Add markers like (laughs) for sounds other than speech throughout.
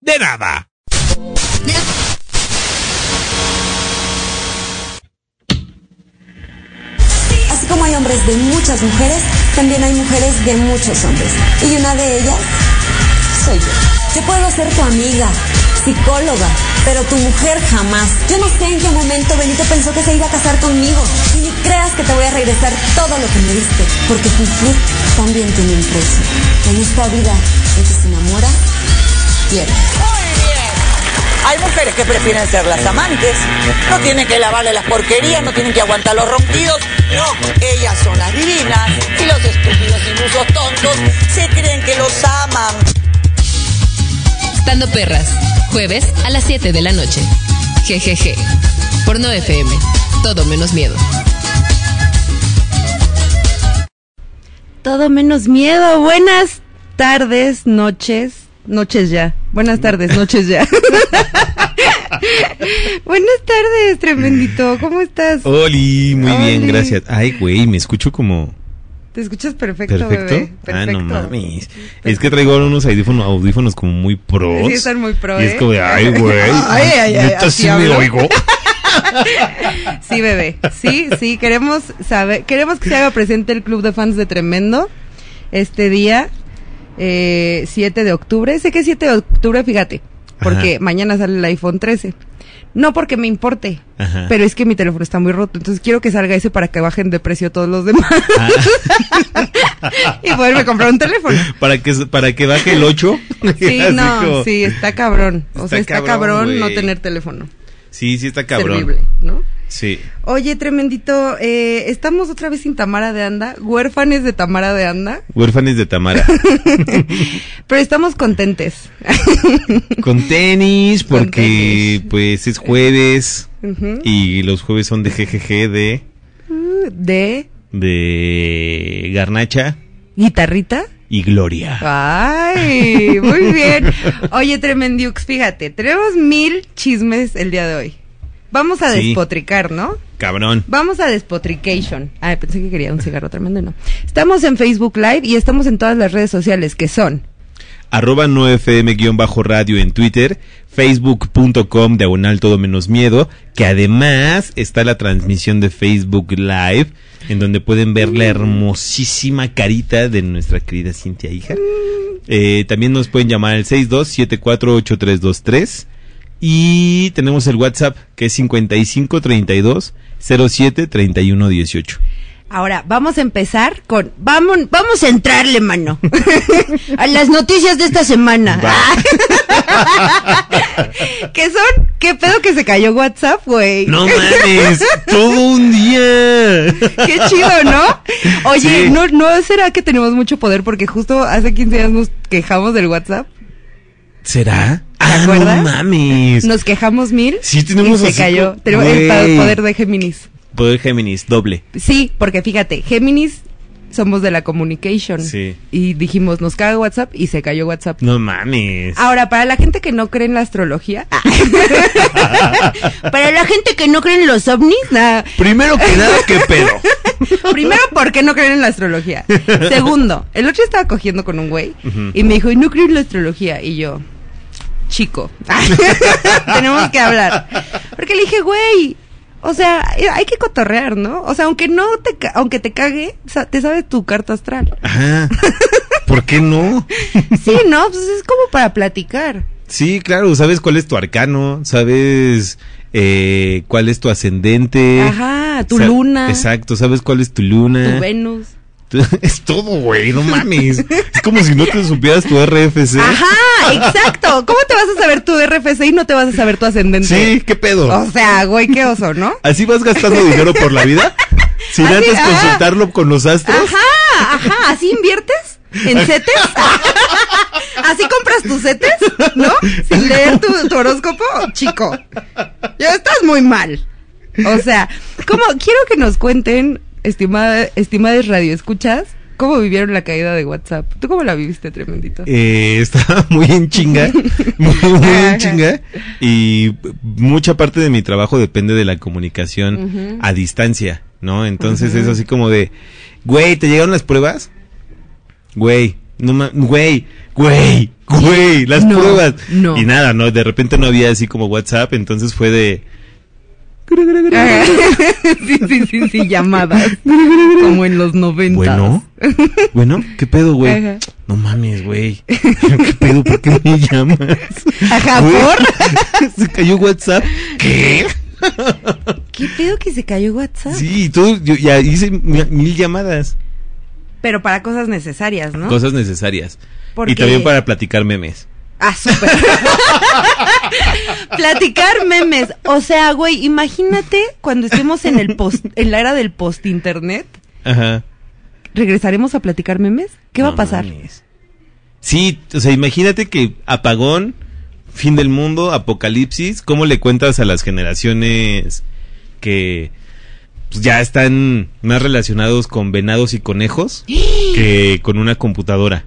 de nada. Así como hay hombres de muchas mujeres, también hay mujeres de muchos hombres. Y una de ellas soy yo. Yo puedo ser tu amiga, psicóloga, pero tu mujer jamás. Yo no sé en qué momento Benito pensó que se iba a casar conmigo. Y ni creas que te voy a regresar todo lo que me diste, porque cumplir también tiene un precio. En esta vida, el que se enamora, pierde. Hay mujeres que prefieren ser las amantes, no tienen que lavarle las porquerías, no tienen que aguantar los ronquidos, no, ellas son las divinas y los estúpidos ilusos tontos se creen que los aman. Estando Perras, jueves a las 7 de la noche. Jejeje. Por No FM. Todo menos miedo. Todo menos miedo. Buenas tardes, noches. Noches ya. Buenas tardes, noches ya. (laughs) Buenas tardes, tremendito. ¿Cómo estás? Oli, muy bien, gracias. Ay, güey, me escucho como Te escuchas perfecto, perfecto. bebé. Ah, no Perfecto. mames. Es que traigo unos audífonos, audífonos como muy pros. Sí, están muy pro, Y ¿eh? es como de, ay, güey. (laughs) Ay, ay, ay, neta sí me oigo. (laughs) Sí, bebé. Sí, sí, queremos saber, queremos que se haga presente el club de fans de Tremendo este día, eh, 7 de octubre. Sé que es 7 de octubre, fíjate, porque Ajá. mañana sale el iPhone 13. No porque me importe, Ajá. pero es que mi teléfono está muy roto, entonces quiero que salga ese para que bajen de precio todos los demás (laughs) y poderme comprar un teléfono. Para que, para que baje el 8. (laughs) Sí, no, como- sí, está cabrón. O Está sea, está cabrón, cabrón, no tener teléfono. Sí, sí está cabrón. Servible, ¿no? Sí. Oye, tremendito, eh, estamos otra vez sin Tamara de Anda, huérfanes de Tamara de Anda, Huérfanes de Tamara. (laughs) pero estamos contentes. (laughs) Con tenis, Con porque tenis. pues es jueves. Y los jueves son de GGG de, De de Garnacha guitarrita. y Gloria. Ay, muy bien. (laughs) Oye, Tremendiux, fíjate, tenemos mil chismes el día de hoy. Vamos a Sí. despotricar, ¿no? Cabrón. Vamos a despotrication. Ay, pensé que quería un cigarro tremendo, no. Estamos en Facebook Live y estamos en todas las redes sociales que son arroba no fm guion bajo radio en Twitter, facebook.com diagonal todo menos miedo, que además está la transmisión de Facebook Live, en donde pueden ver la hermosísima carita de nuestra querida Cintia hija. Eh, también nos pueden llamar al 62748323 y tenemos el WhatsApp que es 5532 07 31 18. Ahora, vamos a empezar con. Vamos, vamos a entrarle, mano. (laughs) a las noticias de esta semana. (laughs) ¿Qué son? ¿Qué pedo que se cayó WhatsApp, güey? No (laughs) mames, todo un día. Qué chido, ¿no? Oye, Sí. ¿no, ¿no será que tenemos mucho poder? Porque justo hace 15 años nos quejamos del WhatsApp. ¿Será? ¿Te Ah, acuerdas? no mames. Nos quejamos mil. Sí, tenemos y se cayó. Tenemos el poder de Géminis. Poder Géminis, doble. Sí, porque fíjate, Géminis somos de la communication. Sí. Y dijimos, nos caga WhatsApp y se cayó WhatsApp. No mames. Ahora, para la gente que no cree en la astrología, (laughs) para la gente que no cree en los ovnis, nada. Primero que nada, ¿qué pedo? (laughs) Primero, ¿por qué no creen en la astrología? Segundo, el otro estaba cogiendo con un güey y me dijo, "Y no creo en la astrología. Y yo, chico, (laughs) tenemos que hablar. Porque le dije, güey, o sea, hay que cotorrear, ¿no? O sea, aunque no te, aunque te cague, te sabes tu carta astral. Ajá. ¿Por qué no? (laughs) Sí, ¿no? Pues es como para platicar. Sí, claro, sabes cuál es tu arcano, sabes eh, cuál es tu ascendente. Ajá, tu luna. Exacto, sabes cuál es tu luna. Tu Venus. (laughs) Es todo, güey, no mames. es como si no te supieras tu RFC. Ajá, exacto. ¿Cómo te vas a saber tu RFC y no te vas a saber tu ascendente? Sí, ¿qué pedo? O sea, güey, qué oso, ¿no? ¿Así vas gastando dinero por la vida? Sin Así, antes ah. consultarlo con los astros. Ajá, ajá, ¿así inviertes? ¿En CETES? ¿Así compras tus setes? ¿No? Sin leer tu, tu horóscopo, chico. Ya estás muy mal. O sea, ¿cómo? Quiero que nos cuenten, estimada, estimadas radioescuchas, cómo vivieron la caída de WhatsApp. ¿Tú cómo la viviste, tremendito? Eh, estaba (laughs) muy en chinga, muy, en (laughs) chinga, y mucha parte de mi trabajo depende de la comunicación a distancia, ¿no? Entonces es así como de, güey, ¿te llegaron las pruebas? Güey, no ma- güey, güey, güey, las No, pruebas. no. Y nada, ¿no? De repente no había así como WhatsApp, entonces fue de... (laughs) Sí, sí, sí, sí, llamadas. Como en los noventas. Bueno, bueno, ¿qué pedo, güey? No mames, güey. (laughs) ¿Qué pedo? ¿Por qué me llamas? Ajá, ¿por? (laughs) Se cayó WhatsApp. ¿Qué? ¿Qué pedo que se cayó WhatsApp? Sí, tú, yo ya hice mi- mil llamadas. Pero para cosas necesarias, ¿no? Cosas necesarias. Y también para platicar memes. Ah, súper. (laughs) Platicar memes. O sea, güey, imagínate cuando estemos en el post, en la era del post internet, Ajá. ¿regresaremos a platicar memes? ¿Qué va a pasar? mames. Sí, o sea, imagínate que apagón, fin del mundo, apocalipsis, ¿cómo le cuentas a las generaciones que pues, ya están más relacionados con venados y conejos (gasps) que con una computadora?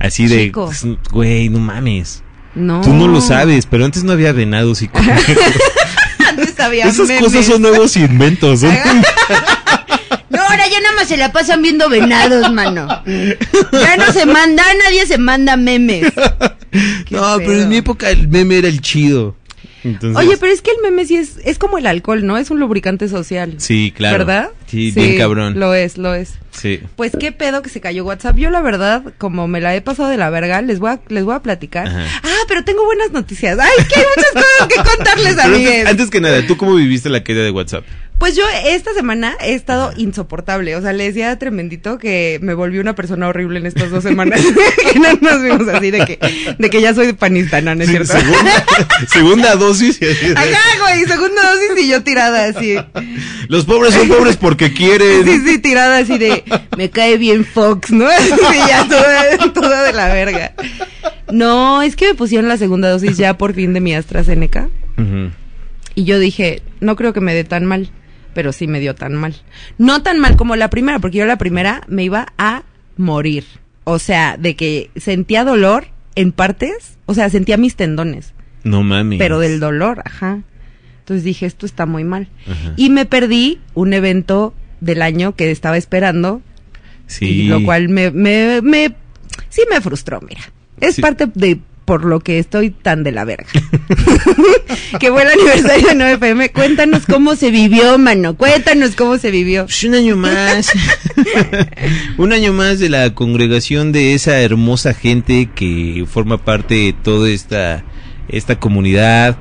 Así de, pues, güey, no mames. No. Tú no lo sabes, pero antes no había venados y conejos. (laughs) Antes había Esas memes. cosas son nuevos inventos. son- No, ahora ya nada más se la pasan viendo venados, mano. Ya no se manda, nadie se manda memes. (laughs) Qué no, pero en mi época el meme era el chido. Entonces, Oye, pero es que el meme sí es, es como el alcohol, ¿no? Es un lubricante social. Sí, claro. ¿Verdad? Sí, bien cabrón. Lo es, lo es. Sí. Pues qué pedo que se cayó WhatsApp. Yo la verdad, como me la he pasado de la verga, les voy a, les voy a platicar. Ajá. Ah, pero tengo buenas noticias. Ay, que hay muchas cosas que contarles, Pero antes, amigues. antes que nada, ¿tú cómo viviste la caída de WhatsApp? Pues yo esta semana he estado insoportable. O sea, le decía a Tremendito que me volví una persona horrible en estas dos semanas. (laughs) que no nos vimos así de que, de que ya soy panista, ¿no? ¿No es cierto? segunda, (laughs) segunda dosis. y así de- Ajá, güey, segunda dosis y yo tirada así. Los pobres son pobres porque quieren. Sí, sí, tirada así de, me cae bien Fox, ¿no? (laughs) Así ya toda, toda de la verga. No, es que me pusieron la segunda dosis ya por fin de mi AstraZeneca. Y yo dije, no creo que me dé tan mal, pero sí me dio tan mal. No tan mal como la primera, porque yo la primera me iba a morir. O sea, de que sentía dolor en partes, o sea, sentía mis tendones, No mames. pero del dolor, ajá. Entonces dije, esto está muy mal. Ajá. Y me perdí un evento del año que estaba esperando, Sí. y lo cual me, me, me, sí me frustró, mira. Es Sí. parte de por lo que estoy tan de la verga. (laughs) que fue el aniversario de 9FM. Cuéntanos cómo se vivió, mano. Cuéntanos cómo se vivió. Pues un año más. (laughs) un año más de la congregación de esa hermosa gente que forma parte de toda esta, esta comunidad.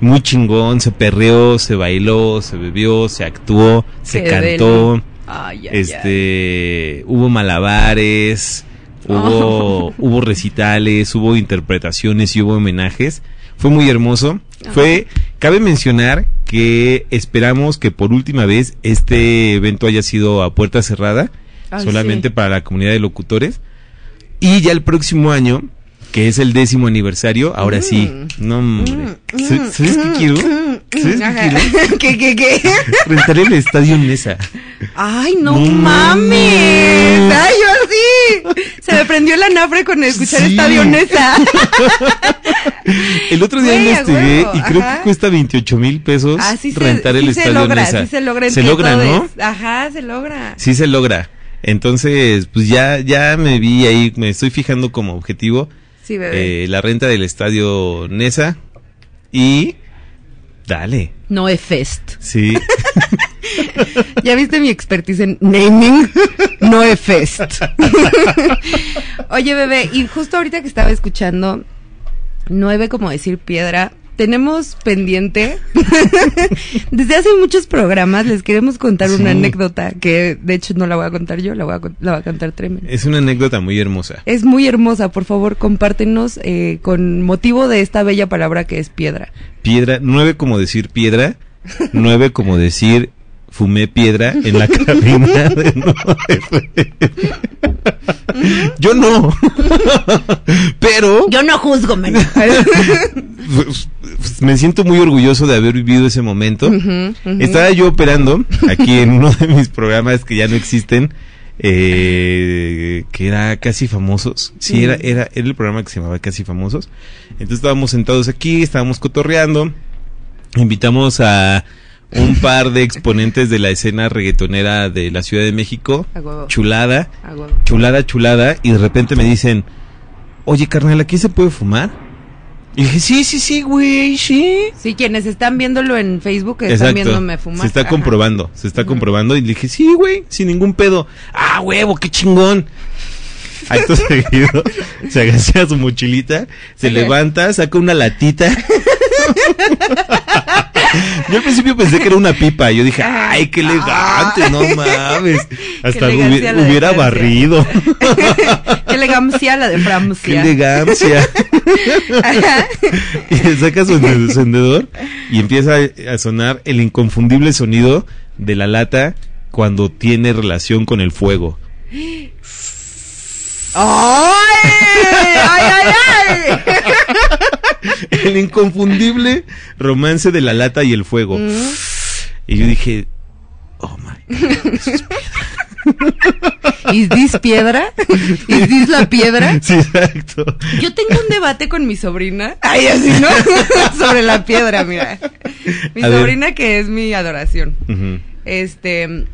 Muy chingón, se perreó, se bailó, se bebió, se actuó, se Qué cantó. ay, ay. este hubo malabares (laughs) hubo hubo recitales hubo interpretaciones y hubo homenajes fue muy hermoso fue cabe mencionar que esperamos que por última vez este evento haya sido a puerta cerrada Ay, solamente sí. para la comunidad de locutores y ya el próximo año que es el décimo aniversario ahora sí no hombre ¿Sabes qué quiero? ¿Sabes qué Mm. Quiero? (laughs) ¿Qué, qué, qué? rentar el estadio Nesa Ay, no, No mames. mames. Ay, yo sí. (laughs) Se me prendió la nafre con escuchar Sí. esta avionesa. (laughs) El otro día Güey, investigué huevo, y creo ajá. que cuesta 28 mil pesos Ah, se, rentar el sí se estadio logra, Nesa. sí se logra. Se logra, ¿no? Ajá, se logra. Sí se logra. Entonces, pues ya, ya me vi ahí, me estoy fijando como objetivo Sí, bebé. eh, la renta del estadio Nesa y dale, No es fest. sí. (laughs) (laughs) ¿Ya viste mi expertise en naming? (laughs) No es fest. (laughs) Oye, bebé, y justo ahorita que estaba escuchando nueve como decir piedra, tenemos pendiente desde hace muchos programas les queremos contar una anécdota que de hecho no la voy a contar yo, la voy a, la va a contar Tremen. es una anécdota muy hermosa. Es muy hermosa, por favor, compártenos eh, con motivo de esta bella palabra que es piedra. Piedra, nueve como decir piedra, nueve como decir fumé piedra en la (laughs) cabina de No. Yo no. Pero Yo no juzgo, pues, (laughs) pues, me siento muy orgulloso de haber vivido ese momento. Estaba yo operando aquí en uno de mis programas que ya no existen, eh, que era Casi Famosos. Sí, era, era, era el programa que se llamaba Casi Famosos. Entonces estábamos sentados aquí, estábamos cotorreando. Invitamos a un par de exponentes de la escena reggaetonera de la Ciudad de México. Chulada, chulada, chulada. Y de repente me dicen, oye carnal, ¿aquí se puede fumar? Y dije, sí, sí, sí, güey, sí. Sí, quienes están viéndolo en Facebook están viéndome fumar. Se está Ajá. comprobando, se está comprobando. Y dije, sí, güey, sin ningún pedo. Ah, huevo, qué chingón. Acto (laughs) seguido, se agacha a su mochilita, se levanta, saca una latita. (laughs) Yo al principio pensé que era una pipa. Yo dije, ay, qué elegante, no mames. Hasta elegancia hubiera barrido. (laughs) Qué elegancia la de qué Francia. elegancia. Ajá. (laughs) y le saca su encendedor y empieza a sonar el inconfundible sonido de la lata cuando tiene relación con el fuego. ¡Ay! ¡Ay, ay, ay! (laughs) El inconfundible romance de la lata y el fuego. Y yo dije, oh my God, eso es piedra. ¿Is this piedra? ¿Is this la piedra? Sí, exacto. Yo tengo un debate con mi sobrina. Ay, así, ¿no? (laughs) Sobre la piedra, mira. Mi A ver. sobrina que es mi adoración. Este,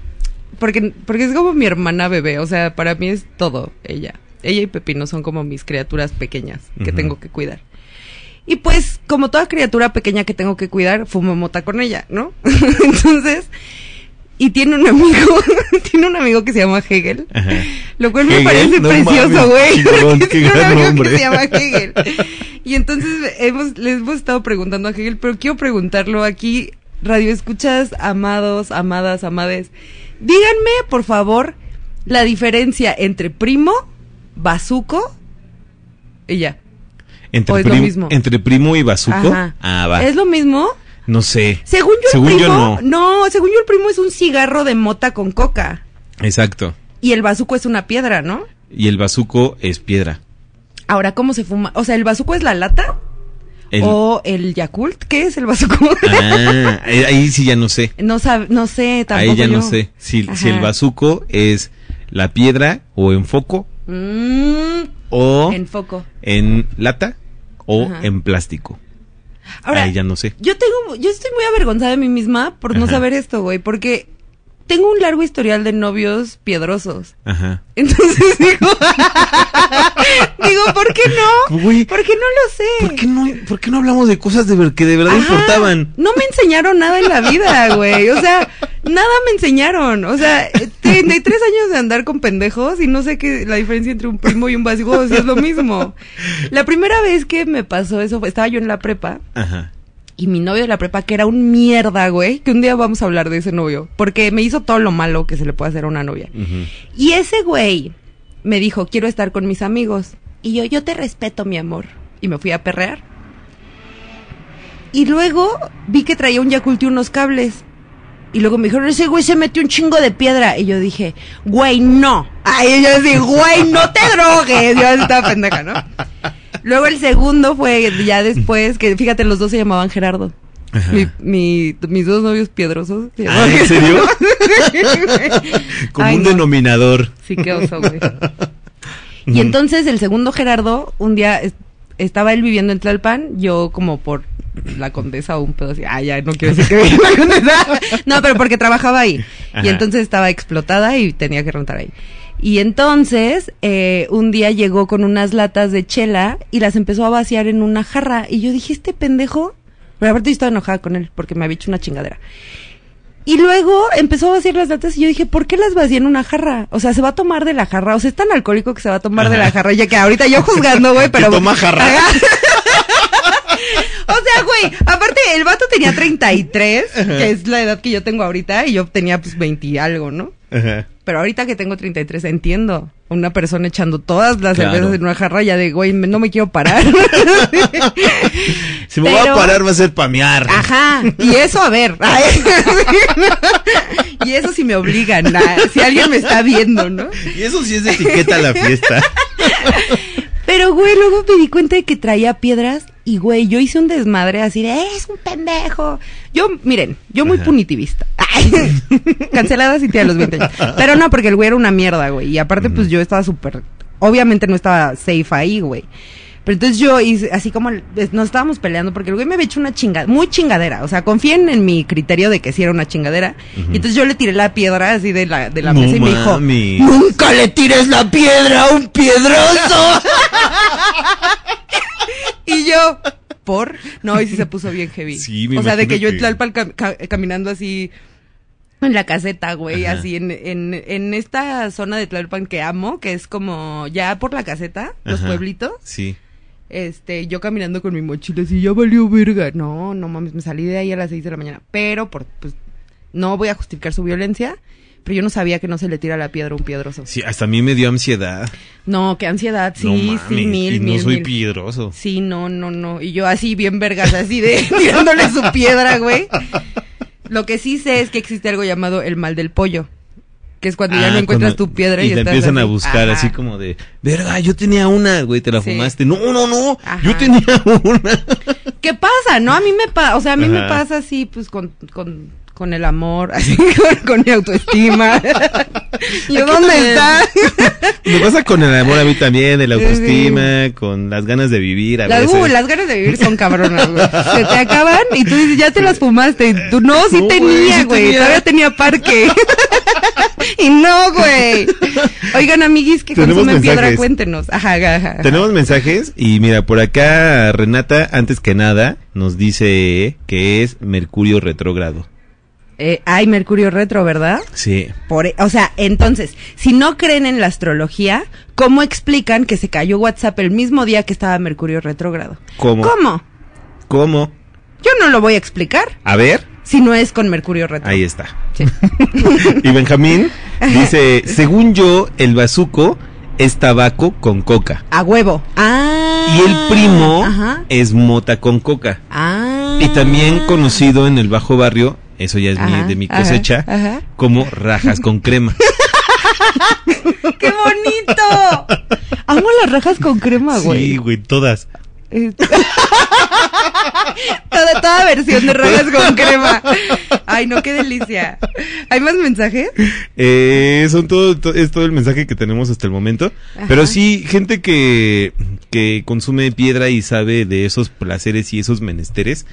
porque, porque es como mi hermana bebé, o sea, para mí es todo ella. Ella y Pepino son como mis criaturas pequeñas que tengo que cuidar. Y pues, como toda criatura pequeña que tengo que cuidar, fumo mota con ella, ¿no? (laughs) Entonces, y tiene un amigo, (laughs) tiene un amigo que se llama Hegel, Ajá. lo cual me parece no precioso, güey. Tiene (laughs) un amigo nombre. que se llama Hegel. Y entonces hemos, les hemos estado preguntando a Hegel, pero quiero preguntarlo aquí, radio escuchas, amados, amadas, amades. Díganme, por favor, la diferencia entre primo, bazuco y ya. Entre, primo y bazuco. Ajá. Ah, va. ¿Es lo mismo? No sé. Según yo, Según el yo, primo, no. según yo el primo es un cigarro de mota con coca. Exacto. Y el bazuco es una piedra, ¿no? Y el bazuco es piedra. Ahora, ¿cómo se fuma? O sea, ¿el bazuco es la lata? El- ¿O el Yakult? ¿Qué es el bazuco? Ah, eh, ahí sí ya no sé. no, sab- no sé, tampoco Ahí ya no sé. Si, si el bazuco es la piedra o en foco Mm, o en foco. en lata o Ajá. en plástico. Ahora, Ahí ya no sé. yo tengo, yo estoy muy avergonzada de mí misma por no Ajá. saber esto, güey, porque tengo un largo historial de novios piedrosos. Ajá. Entonces (laughs) digo, digo, ¿por qué no? Güey, ¿Por qué no lo sé? ¿por qué no, por qué no hablamos de cosas de ver- que de verdad Ajá, importaban? No me enseñaron nada en la vida, güey. O sea, nada me enseñaron. O sea, 33 años de andar con pendejos y no sé qué la diferencia entre un primo y un básico, o sea, es lo mismo. La primera vez que me pasó eso, fue- estaba yo en la prepa Ajá. Y mi novio de la prepa, que era un mierda, güey, que un día vamos a hablar de ese novio, porque me hizo todo lo malo que se le puede hacer a una novia. Y ese güey me dijo, quiero estar con mis amigos. Y yo, yo te respeto, mi amor. Y me fui a perrear. Y luego vi que traía un Yakult y unos cables. Y luego me dijeron, ese güey se metió un chingo de piedra. Y yo dije, güey, no. Ay, yo dije, güey, no te drogues. Yo estaba pendeja, ¿no? Luego el segundo fue ya después, que fíjate, los dos se llamaban Gerardo. Mi, mi- mis dos novios piedrosos. Ah, ¿En serio? (laughs) Como Ay, un no. denominador. Sí, qué oso, güey. Y entonces el segundo Gerardo, un día es- estaba él viviendo en Tlalpan, yo como por la condesa o un pedo así, ah, ya no quiero decir que vivía la condesa. (laughs) No, pero porque trabajaba ahí. Ajá. Y entonces estaba explotada y tenía que rentar ahí. Y entonces, eh, un día llegó con unas latas de chela y las empezó a vaciar en una jarra. Y yo dije, este pendejo. Pero aparte yo estaba enojada con él porque me había hecho una chingadera. Y luego empezó a vaciar las latas y yo dije, ¿por qué las vacía en una jarra? O sea, se va a tomar de la jarra. O sea, es tan alcohólico que se va a tomar de la jarra. Ya que ahorita yo juzgando, güey, (laughs) pero... toma jarra. (laughs) O sea, güey, aparte el vato tenía 33, que es la edad que yo tengo ahorita, y yo tenía pues 20 y algo, ¿no? Ajá. Pero ahorita que tengo 33 entiendo. Una persona echando todas las Claro. cervezas en una jarra ya de, güey, no me quiero parar. (laughs) Si me voy a parar va a ser pamear. Ajá, y eso a ver. (laughs) y eso si me obligan, ah, si alguien me está viendo, ¿no? Y eso sí es de etiqueta a la fiesta. (laughs) Pero, güey, luego me di cuenta de que traía piedras y, güey, yo hice un desmadre así de, es un pendejo. Yo, miren, yo muy Ajá. punitivista. Ay, (laughs) Cancelada Cintia de los 20 años. Pero no, porque el güey era una mierda, güey. Y aparte, pues yo estaba súper, obviamente no estaba safe ahí, güey. Pero entonces yo hice, así como nos estábamos peleando porque el güey me había hecho una chingadera, muy chingadera. O sea, confíen en mi criterio de que sí era una chingadera. Y entonces yo le tiré la piedra así de la, de la No mesa y me dijo, nunca le tires la piedra a un piedroso. (laughs) y yo, ¿por? No, y sí se puso bien heavy. Sí, me o sea, de que yo en Tlalpan cam- ca- caminando así en la caseta, güey, Ajá. así en, en, en esta zona de Tlalpan que amo, que es como ya por la caseta, los Ajá. pueblitos. Sí. Este, yo caminando con mi mochila así, ya valió verga. No, no mames, me salí de ahí a las 6 de la mañana. Pero, por, pues, no voy a justificar su violencia, pero yo no sabía que no se le tira la piedra a un piedroso. Sí, hasta a mí me dio ansiedad. No, qué ansiedad, sí, No sí, mil, y mil, no soy mil. piedroso. Sí, no, no, no. Y yo así bien vergas, así de (laughs) tirándole su piedra, güey. Lo que sí sé es que existe algo llamado el mal del pollo. Que es cuando ya Ah, no encuentras cuando- tu piedra y, y te estás empiezan a buscar Ajá. así como de, verga, yo tenía una, güey, te la Sí. fumaste. No, no, no, Ajá. yo tenía (laughs) una. ¿Qué pasa? No, a mí me pasa, o sea, a mí me pasa así, pues con, con, con el amor, (laughs) así con, con mi autoestima. (laughs) ¿Y Aquí dónde también. está? (laughs) Me pasa con el amor a mí también, el autoestima, con las ganas de vivir a Las, veces. uh, las ganas de vivir son cabronas, güey. Se te acaban y tú dices, ya te las fumaste. Y tú, no, sí No, tenía, güey. Todavía tenía parque. y no, güey. Oigan, amiguis que consumen piedra, cuéntenos. Ajá, ajá, ajá. Tenemos mensajes y mira, por acá Renata, antes que nada, nos dice que es Mercurio retrógrado. Eh, ay, Mercurio retro, ¿verdad? Sí. Por, e- o sea, entonces, si no creen en la astrología, ¿cómo explican que se cayó WhatsApp el mismo día que estaba Mercurio retrógrado? ¿Cómo? ¿Cómo? ¿Cómo? Yo no lo voy a explicar A ver, si no es con Mercurio retro. ahí está. Sí. (laughs) Y Benjamín dice, según yo, el bazuco es tabaco con coca. A huevo. Ah. Y el primo Ajá. es mota con coca. Ah. Y también conocido en el bajo barrio, eso ya es mi- de mi ajá, cosecha, ajá. como rajas con crema. (laughs) ¡Qué bonito! Amo las rajas con crema, güey. Sí, güey, todas. (laughs) (laughs) Toda, toda versión de rajas con crema. Ay, no, qué delicia. ¿Hay más mensajes? Eh, son todo, to- es todo el mensaje que tenemos hasta el momento. Ajá. Pero sí, gente que, que consume piedra y sabe de esos placeres y esos menesteres,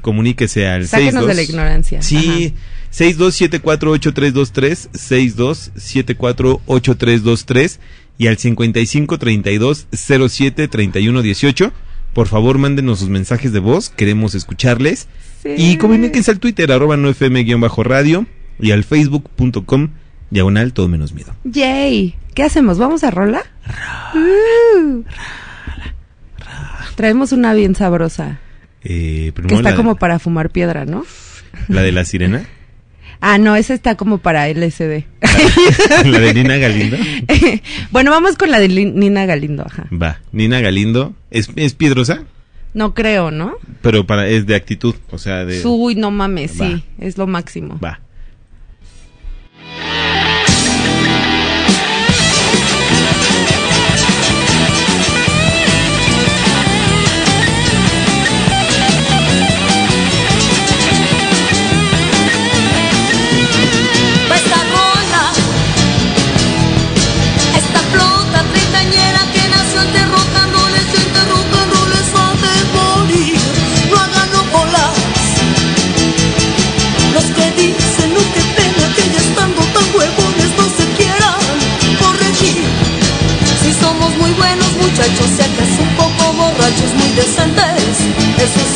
comuníquese al Sáquenos 62. de la ignorancia. Sí, 62748323, 62748323 y al 5532073118. Por favor, mándenos sus mensajes de voz, queremos escucharles. Sí. Y comuníquense al Twitter, arroba no fm-radio y al facebook.com, diagonal, todo menos miedo. Yay. ¿Qué hacemos? ¿Vamos a rola? Uh. Traemos una bien sabrosa. Eh, Que está la, como para fumar piedra, ¿no? la de la sirena, Ah, no, esa está como para LSD. (laughs) la de Nina Galindo. (laughs) bueno, vamos con la de Nina Galindo, ajá. Va, Nina Galindo, es, es piedrosa, No creo, ¿no? pero para, es de actitud, o sea, de... Uy, no mames, Va. sí, es lo máximo. Va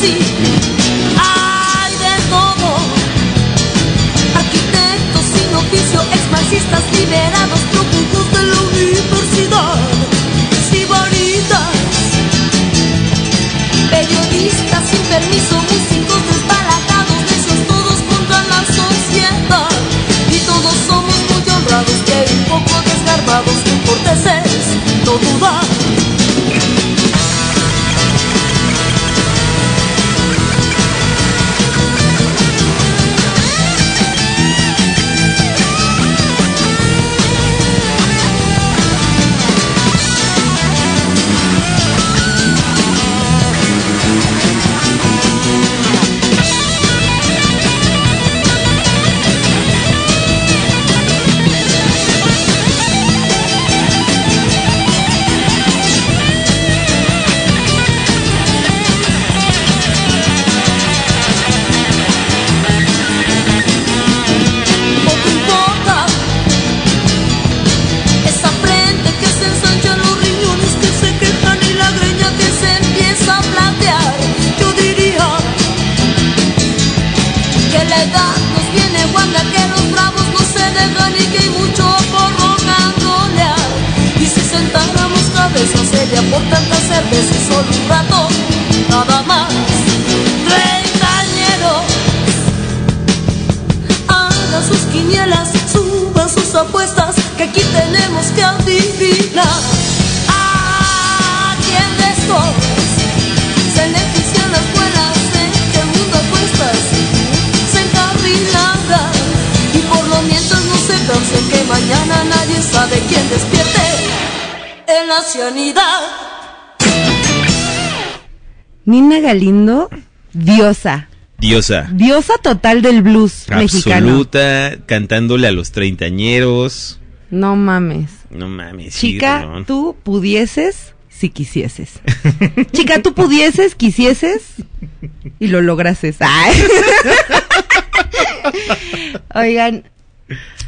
eso diosa. Diosa. Diosa total del blues mexicano. Absoluta, cantándole a los treintañeros. No mames. No mames. Chica, tú pudieses si quisieses. Chica, tú pudieses, quisieses y lo lograses. Ay. Oigan,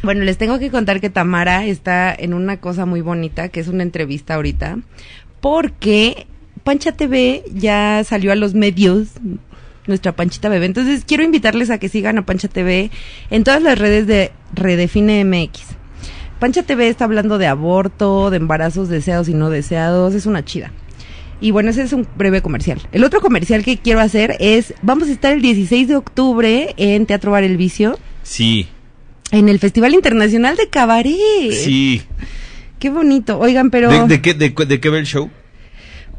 bueno, les tengo que contar que Tamara está en una cosa muy bonita, que es una entrevista ahorita, porque Pancha TV ya salió a los medios, nuestra Panchita Bebé. Entonces quiero invitarles a que sigan a Pancha TV en todas las redes de Redefine MX. Pancha TV está hablando de aborto, de embarazos deseados y no deseados, es una chida. Y bueno, ese es un breve comercial. El otro comercial que quiero hacer es, vamos a estar el 16 de octubre en Teatro Bar El Vicio, Sí, en el Festival Internacional de Cabaret. sí. Qué bonito. Oigan, pero... ¿De, de qué, de, de qué va el show?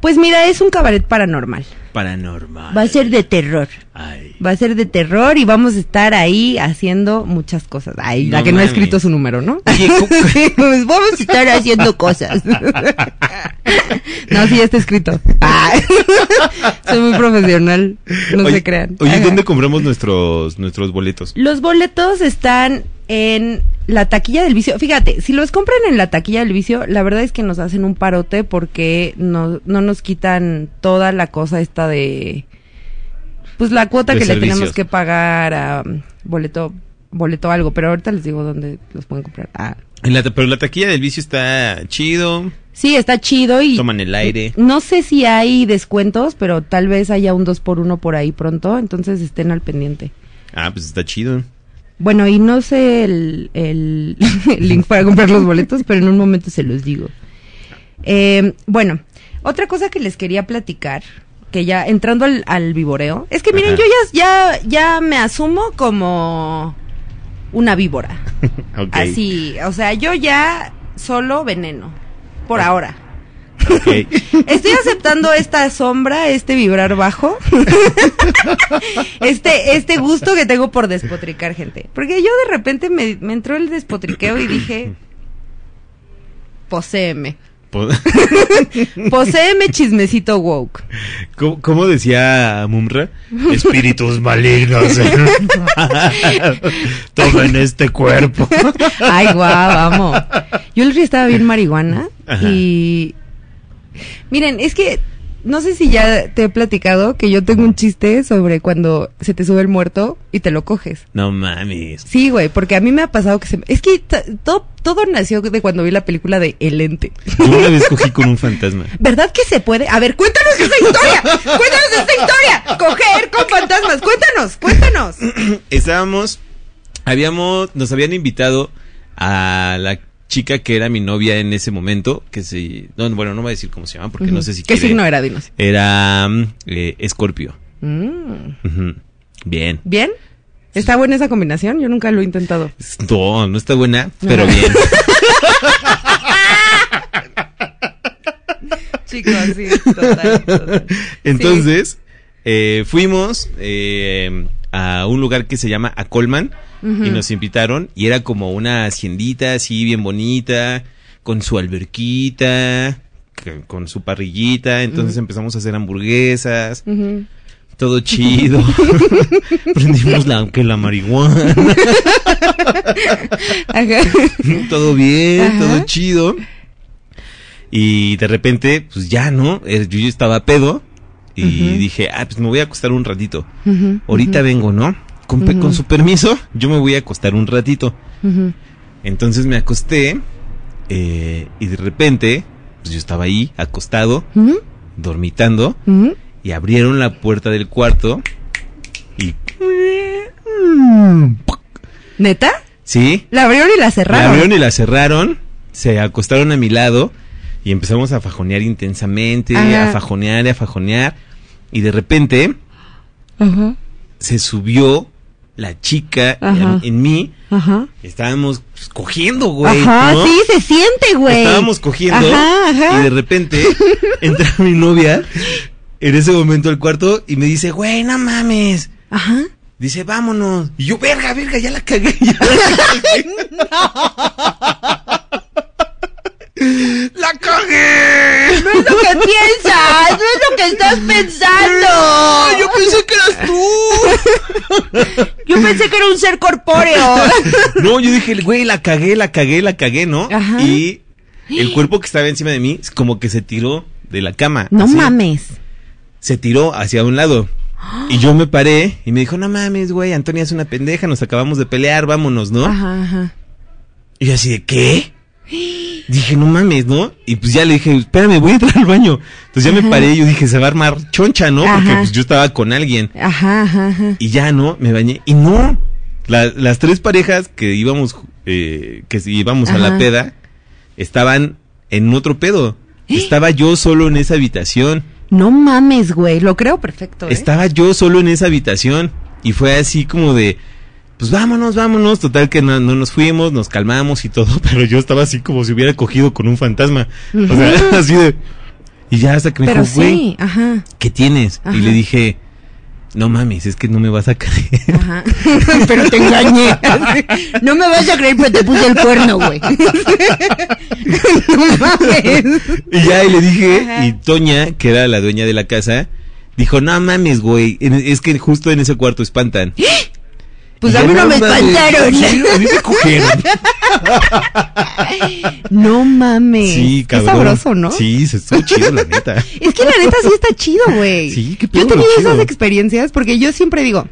Pues mira, es un cabaret paranormal. Paranormal. Va a ser de terror. Ay. Va a ser de terror y vamos a estar ahí haciendo muchas cosas. Ay, la que no ha escrito su número, ¿no? Oye, ¿cómo- (laughs) Pues vamos a estar haciendo cosas. (laughs) no, sí, ya está escrito. Ay. (laughs) Soy muy profesional, no oye, se crean. Oye, Ajá. ¿dónde compramos nuestros, nuestros boletos? Los boletos están en la taquilla del vicio. Fíjate, si los compran en la taquilla del vicio, la verdad es que nos hacen un parote porque no, no nos quitan toda la cosa esta de... Pues la cuota que le tenemos que pagar a boleto boleto algo, pero ahorita les digo dónde los pueden comprar. Ah. En la, pero la taquilla del vicio está chido. Sí, está chido y... Toman el aire. No sé si hay descuentos, pero tal vez haya un 2 por 1 por ahí pronto, entonces estén al pendiente. Ah, pues está chido. Bueno, y no sé el, el, (laughs) el link para comprar los boletos, pero en un momento se los digo. Eh, bueno, otra cosa que les quería platicar, que ya entrando al, al vivoreo, es que miren, Ajá. yo ya, ya, ya me asumo como una víbora. (laughs) Así, o sea, yo ya solo veneno, por ahora. (laughs) Estoy aceptando esta sombra, este vibrar bajo, (laughs) este, este gusto que tengo por despotricar gente. Porque yo de repente me, me entró el despotriqueo y dije, poséeme, Po- (laughs) poséeme chismecito woke. ¿Cómo, cómo decía Mumra? Espíritus malignos. Tomen este cuerpo. Ay, guau, vamos. Yo el día estaba bien marihuana Ajá. y... Miren, es que no sé si ya te he platicado que yo tengo un chiste sobre cuando se te sube el muerto y te lo coges. No mames. Sí, güey, porque a mí me ha pasado que se... me- Es que todo, todo nació de cuando vi la película de El Ente. Yo una vez cogí con un fantasma. (laughs) ¿Verdad que se puede? A ver, cuéntanos esa historia. Cuéntanos esta historia. Coger con fantasmas. Cuéntanos, cuéntanos. (clears throat) Estábamos, habíamos, nos habían invitado a la chica que era mi novia en ese momento, que se, no, bueno, no voy a decir cómo se llama porque no sé si ¿Qué quiere. signo era, dinos? Era eh, Escorpio. Ujú. Bien. ¿Bien? ¿Está buena esa combinación? Yo nunca lo he intentado. No, no está buena, pero bien. (laughs) Chicos, sí, total, total. Entonces, eh, fuimos eh, a un lugar que se llama Acolman y nos invitaron y era como una haciendita así bien bonita, con su alberquita, con su parrillita. Entonces empezamos a hacer hamburguesas, todo chido. (laughs) Prendimos la, que la marihuana, (laughs) Ajá. todo bien, Ajá. todo chido. Y de repente, pues ya, ¿no? Eh, Yo ya estaba pedo y dije, ah, pues me voy a acostar un ratito. Ahorita vengo, ¿no? Con, su permiso, yo me voy a acostar un ratito. Entonces me acosté eh, y de repente, pues yo estaba ahí, acostado, dormitando, y abrieron la puerta del cuarto y... ¿Neta? ¿Sí? La abrieron y la La cerraron. abrieron y la cerraron, se acostaron a mi lado Y empezamos a fajonear intensamente, Ajá. a fajonear, a fajonear. Y de repente se subió la chica en, en mí. Ajá. Estábamos pues, cogiendo, güey. Ajá, ¿no? sí, se siente, güey. Estábamos cogiendo Ajá, ajá. y de repente (laughs) entra mi novia en ese momento al cuarto y me dice, güey, no mames. Ajá. Dice, vámonos. Y yo, verga, verga, ya la cagué. ya la (laughs) cagué. (laughs) ¡La cagué! No es lo que piensas, lo que estás pensando. ¡Ay, yo pensé que eras tú! (laughs) Yo pensé que era un ser corpóreo. (laughs) No, yo dije, güey, la cagué, la cagué, la cagué, ¿no? Ajá. Y el (gasps) cuerpo que estaba encima de mí, como que se tiró de la cama. No así. mames. se tiró hacia un lado. (gasps) Y yo me paré y me dijo, no mames, güey, Antonia es una pendeja, nos acabamos de pelear, vámonos, ¿no? Ajá, ajá. Y yo así de, ¿qué? Dije, no mames, ¿no? Y pues ya le dije, espérame, voy a entrar al baño. Entonces ya me paré y yo dije, se va a armar choncha, ¿no? Porque Ajá. pues yo estaba con alguien. Ajá, ajá, ajá. Y ya, ¿no? Me bañé. Y no, la- las tres parejas que íbamos, eh, que íbamos a la peda, estaban en otro pedo. Estaba yo solo en esa habitación. No mames, güey. Lo creo perfecto. ¿eh? Estaba yo solo en esa habitación y fue así como de, pues vámonos, vámonos. Total que no, no nos fuimos, nos calmamos y todo, (laughs) pero yo estaba así como si hubiera cogido con un fantasma. O sea, (laughs) así de... Y ya hasta que me Pero dijo, güey, sí, ajá. ¿qué tienes? Ajá. Y le dije, no mames, es que no me vas a creer. Ajá. (laughs) pero te engañé. No me vas a creer, pero te puse el cuerno, güey. no mames. y ya y le dije, Ajá. y Toña, que era la dueña de la casa, dijo, no mames, güey, es que justo en ese cuarto espantan. Pues a yo, mí no me espantaron. sí, a mí me cogieron. No mames. Sí, Qué cabrón. sabroso, ¿no? Sí, se estuvo chido, la neta. Es que la neta sí está chido, güey. Sí, qué Yo pedo, he tenido esas experiencias porque yo siempre digo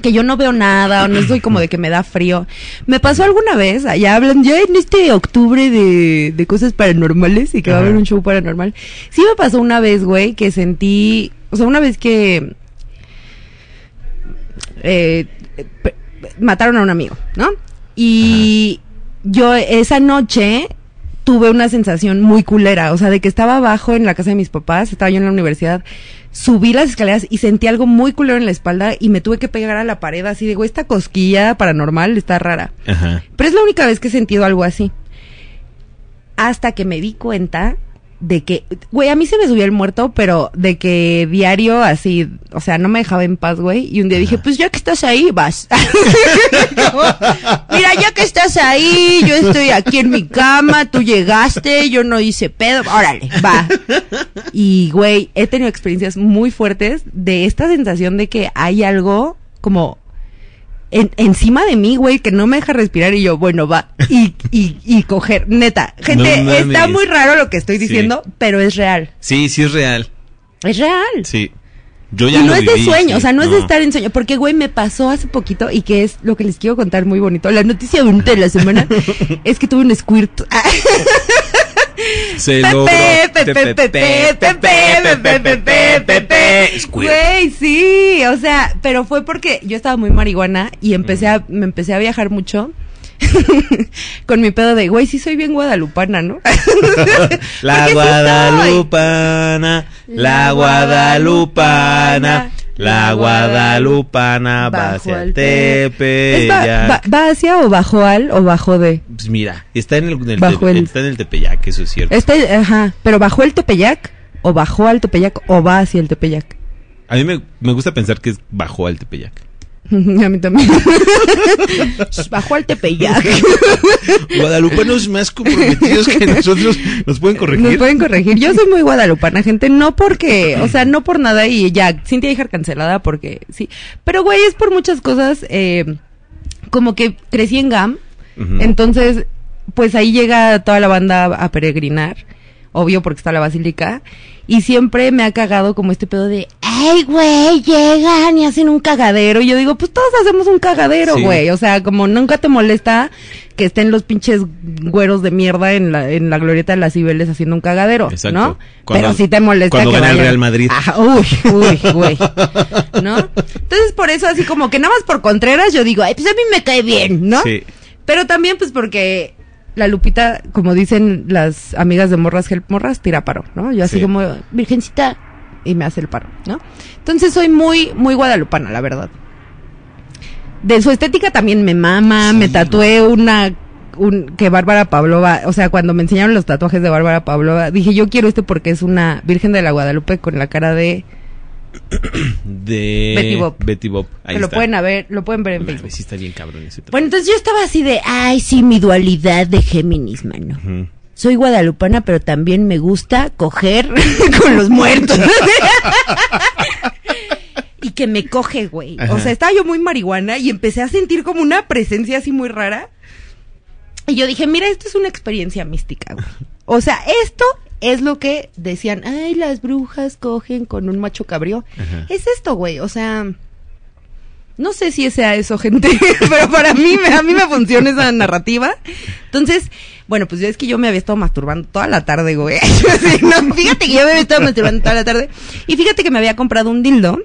que yo no veo nada o no estoy como de que me da frío. Me pasó alguna vez, allá hablan ya en este octubre de, de cosas paranormales y que va a haber un show paranormal. Sí me pasó una vez, güey, que sentí, o sea, una vez que eh, mataron a un amigo, ¿no? Y yo esa noche tuve una sensación muy culera, o sea, de que estaba abajo en la casa de mis papás, estaba yo en la universidad, subí las escaleras y sentí algo muy culero en la espalda y me tuve que pegar a la pared así de, güey, esta cosquilla paranormal está rara. Ajá. Pero es la única vez que he sentido algo así. Hasta que me di cuenta de que, güey, a mí se me subió el muerto, pero de que diario así, o sea, no me dejaba en paz, güey. Y un día dije, pues ya que estás ahí, vas. Como, (laughs) Mira, ya que estás ahí, yo estoy aquí en mi cama, tú llegaste, yo no hice pedo, órale, va. Y, güey, he tenido experiencias muy fuertes de esta sensación de que hay algo como en- encima de mí, güey, que no me deja respirar y yo, bueno, va, y, y, y coger, neta, gente, No está muy raro lo que estoy Sí. diciendo, pero es real, Sí, sí es real. es real. Sí. Yo ya y no es de sueño, sí. o sea, no, es de estar en sueño, porque, güey, me pasó hace poquito y que es lo que les quiero contar muy bonito. La noticia de la semana (laughs) es que tuve un squirt. (laughs) Se Pepe, logró. Pepe, Pepe, Pepe, Pepe, Pepe, Pepe, Pepe. Squirt. Güey, sí, o sea, pero fue porque yo estaba muy marihuana y empecé a, me empecé a viajar mucho. con mi pedo de, güey, sí soy bien guadalupana, ¿no? La sí guadalupana, la guadalupana, la guadalupana va Bajo hacia al el te- ¿Es ba- Tepeyac. ¿Va hacia o bajo al o bajo de? Pues mira, está en el, en el Bajo Tepe- el- está en el Tepeyac, eso es cierto. Este, ajá, pero bajó el Tepeyac o bajó al Tepeyac o va hacia el Tepeyac. A mí me, me gusta pensar que es bajo al Tepeyac. (laughs) A mí también. bajó al Tepeyac. (laughs) Guadalupanos más comprometidos que nosotros nos pueden corregir. Nos pueden corregir. Yo soy muy guadalupana, gente. No porque, o sea, no por nada y ya, Cintia hija cancelada porque sí. Pero, güey, es por muchas cosas. eh, como que crecí en GAM. Entonces, pues ahí llega toda la banda a peregrinar. Obvio porque está la basílica. Y siempre me ha cagado como este pedo de, ay, güey, llegan y hacen un cagadero. Y yo digo, pues todos hacemos un cagadero, Sí. güey. O sea, como nunca te molesta que estén los pinches güeros de mierda en la, en la glorieta de las Cibeles haciendo un cagadero, Exacto. ¿no? Cuando- Pero sí te molesta cuando que gana el Real Madrid. Ajá, uy, uy, güey. ¿No? Entonces, por eso, así como que nada más por Contreras, yo digo, ay, pues a mí me cae bien, ¿no? Sí. Pero también, pues, porque la Lupita, como dicen las amigas de Morras Help Morras, tira paro, ¿no? Yo así Sí. como, virgencita, y me hace el paro, ¿no? Entonces soy muy, muy guadalupana, la verdad. De su estética también me mama, me tatué una, un, que Bárbara Pavlova, o sea, cuando me enseñaron los tatuajes de Bárbara Pavlova, dije, yo quiero este porque es una Virgen de la Guadalupe con la cara de, De Betty. Ahí que lo está. pueden ver, lo pueden ver en Facebook. sí está bien cabrón ese Bueno, entonces yo estaba así de, ay, sí, mi dualidad de Géminis, mano. Soy guadalupana, pero también me gusta coger (laughs) con los muertos. (laughs) y que me coge, güey. O sea, estaba yo muy marihuana y empecé a sentir como una presencia así muy rara. Y yo dije, mira, esto es una experiencia mística, güey. O sea, esto es lo que decían, ay, las brujas cogen con un macho cabrío. Ajá. Es esto, güey. O sea, no sé si sea eso, gente, (laughs) pero para mí, me- a mí me funciona esa narrativa. Entonces, bueno, pues yo es que yo me había estado masturbando toda la tarde, güey. (laughs) Yo así, no, fíjate que yo me había estado masturbando toda la tarde. Y fíjate que me había comprado un dildo,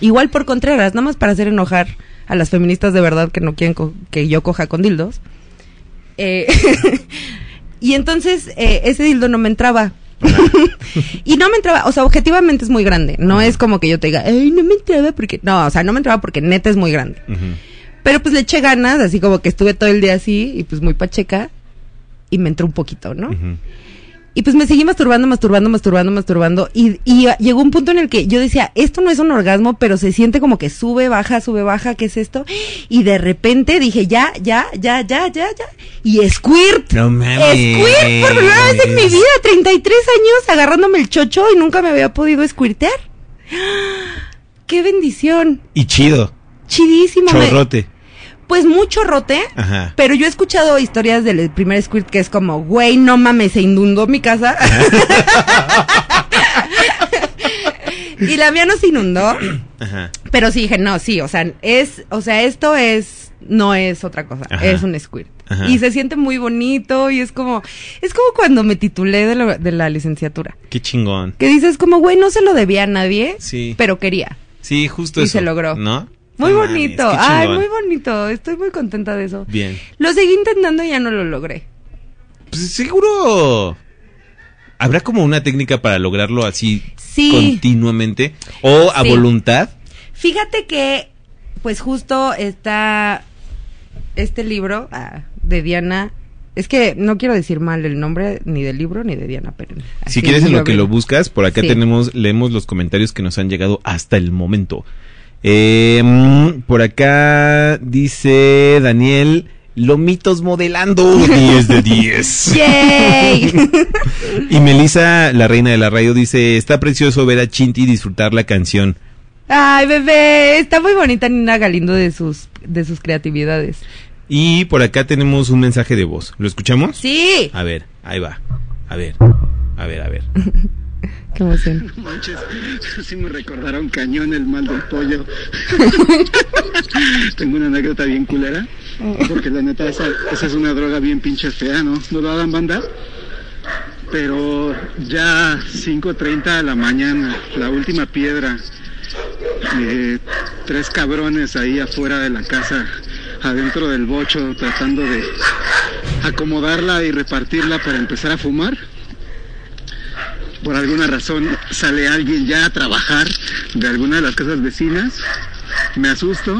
igual por Contreras, nada más para hacer enojar a las feministas de verdad que no quieren que yo coja con dildos. Eh, (laughs) y entonces eh, ese dildo no me entraba. (laughs) y no me entraba, o sea, objetivamente es muy grande. No es como que yo te diga, ay, no me entraba porque. No, o sea, no me entraba porque neta es muy grande. Pero pues le eché ganas, así como que estuve todo el día así y pues muy pacheca. Y me entró un poquito, ¿no? Y pues me seguí masturbando, masturbando, masturbando, masturbando. Y, y ah, llegó un punto en el que yo decía, esto no es un orgasmo, pero se siente como que sube, baja, sube, baja, ¿qué es esto? Y de repente dije, ya, ya, ya, ya, ya, ya. Y squirt. No mames. Squirt por primera vez en mi vida, 33 años agarrándome el chocho y nunca me había podido squirtear. (gasps) ¡Qué bendición! Y chido. Chidísimo. Chorrote. Pues mucho rote. Ajá. Pero yo he escuchado historias del primer squirt que es como, güey, no mames, se inundó mi casa. (laughs) y la mía no se inundó, Ajá. pero sí dije, no, sí, o sea, es, o sea, esto es, no es otra cosa, Ajá. es un squirt. Ajá. Y se siente muy bonito y es como, es como cuando me titulé de, la- de la licenciatura. Qué chingón. Que dices como, güey, no se lo debía a nadie, Sí. pero quería. Sí, justo Y eso. se logró. ¿No? Muy bonito, ay, muy bonito, estoy muy contenta de eso. Bien. Lo seguí intentando y ya no lo logré. Pues seguro. ¿Habrá como una técnica para lograrlo así Sí. continuamente? ¿O a Sí. voluntad? Fíjate que, pues justo está este libro ah, de Diana. Es que no quiero decir mal el nombre ni del libro ni de Diana Pérez. Si quieres en lo que lo buscas, por acá Sí. tenemos, leemos los comentarios que nos han llegado hasta el momento. Eh, mm, por acá dice Daniel, Lomitos modelando (laughs) 10 de 10. ¡Yay! (laughs) Y Melissa, la reina de la radio, dice, está precioso ver a Chinti disfrutar la canción. Ay, bebé, está muy bonita Nina Galindo de sus de sus creatividades. Y por acá tenemos un mensaje de voz. ¿Lo escuchamos? Sí. A ver, ahí va. A ver, a ver, a ver. (laughs) Qué emoción. (laughs) Manches, sí me recordaron cañón el mal del pollo. (laughs) Tengo una anécdota bien culera, porque la neta esa, esa es una droga bien pinche fea, ¿no? ¿No lo hagan banda? Pero ya 5.30 de la mañana, la última piedra, eh, tres cabrones ahí afuera de la casa, adentro del bocho, tratando de acomodarla y repartirla para empezar a fumar por alguna razón sale alguien ya a trabajar de alguna de las casas vecinas, me asusto,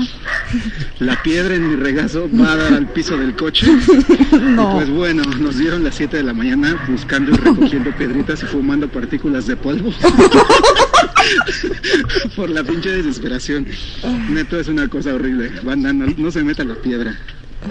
la piedra en mi regazo va a dar al piso del coche. (laughs) Y pues bueno, nos dieron las 7 de la mañana buscando y recogiendo piedritas y fumando partículas de polvo. (laughs) por la pinche desesperación. Neto es una cosa horrible. Banda, no, no se meta la piedra.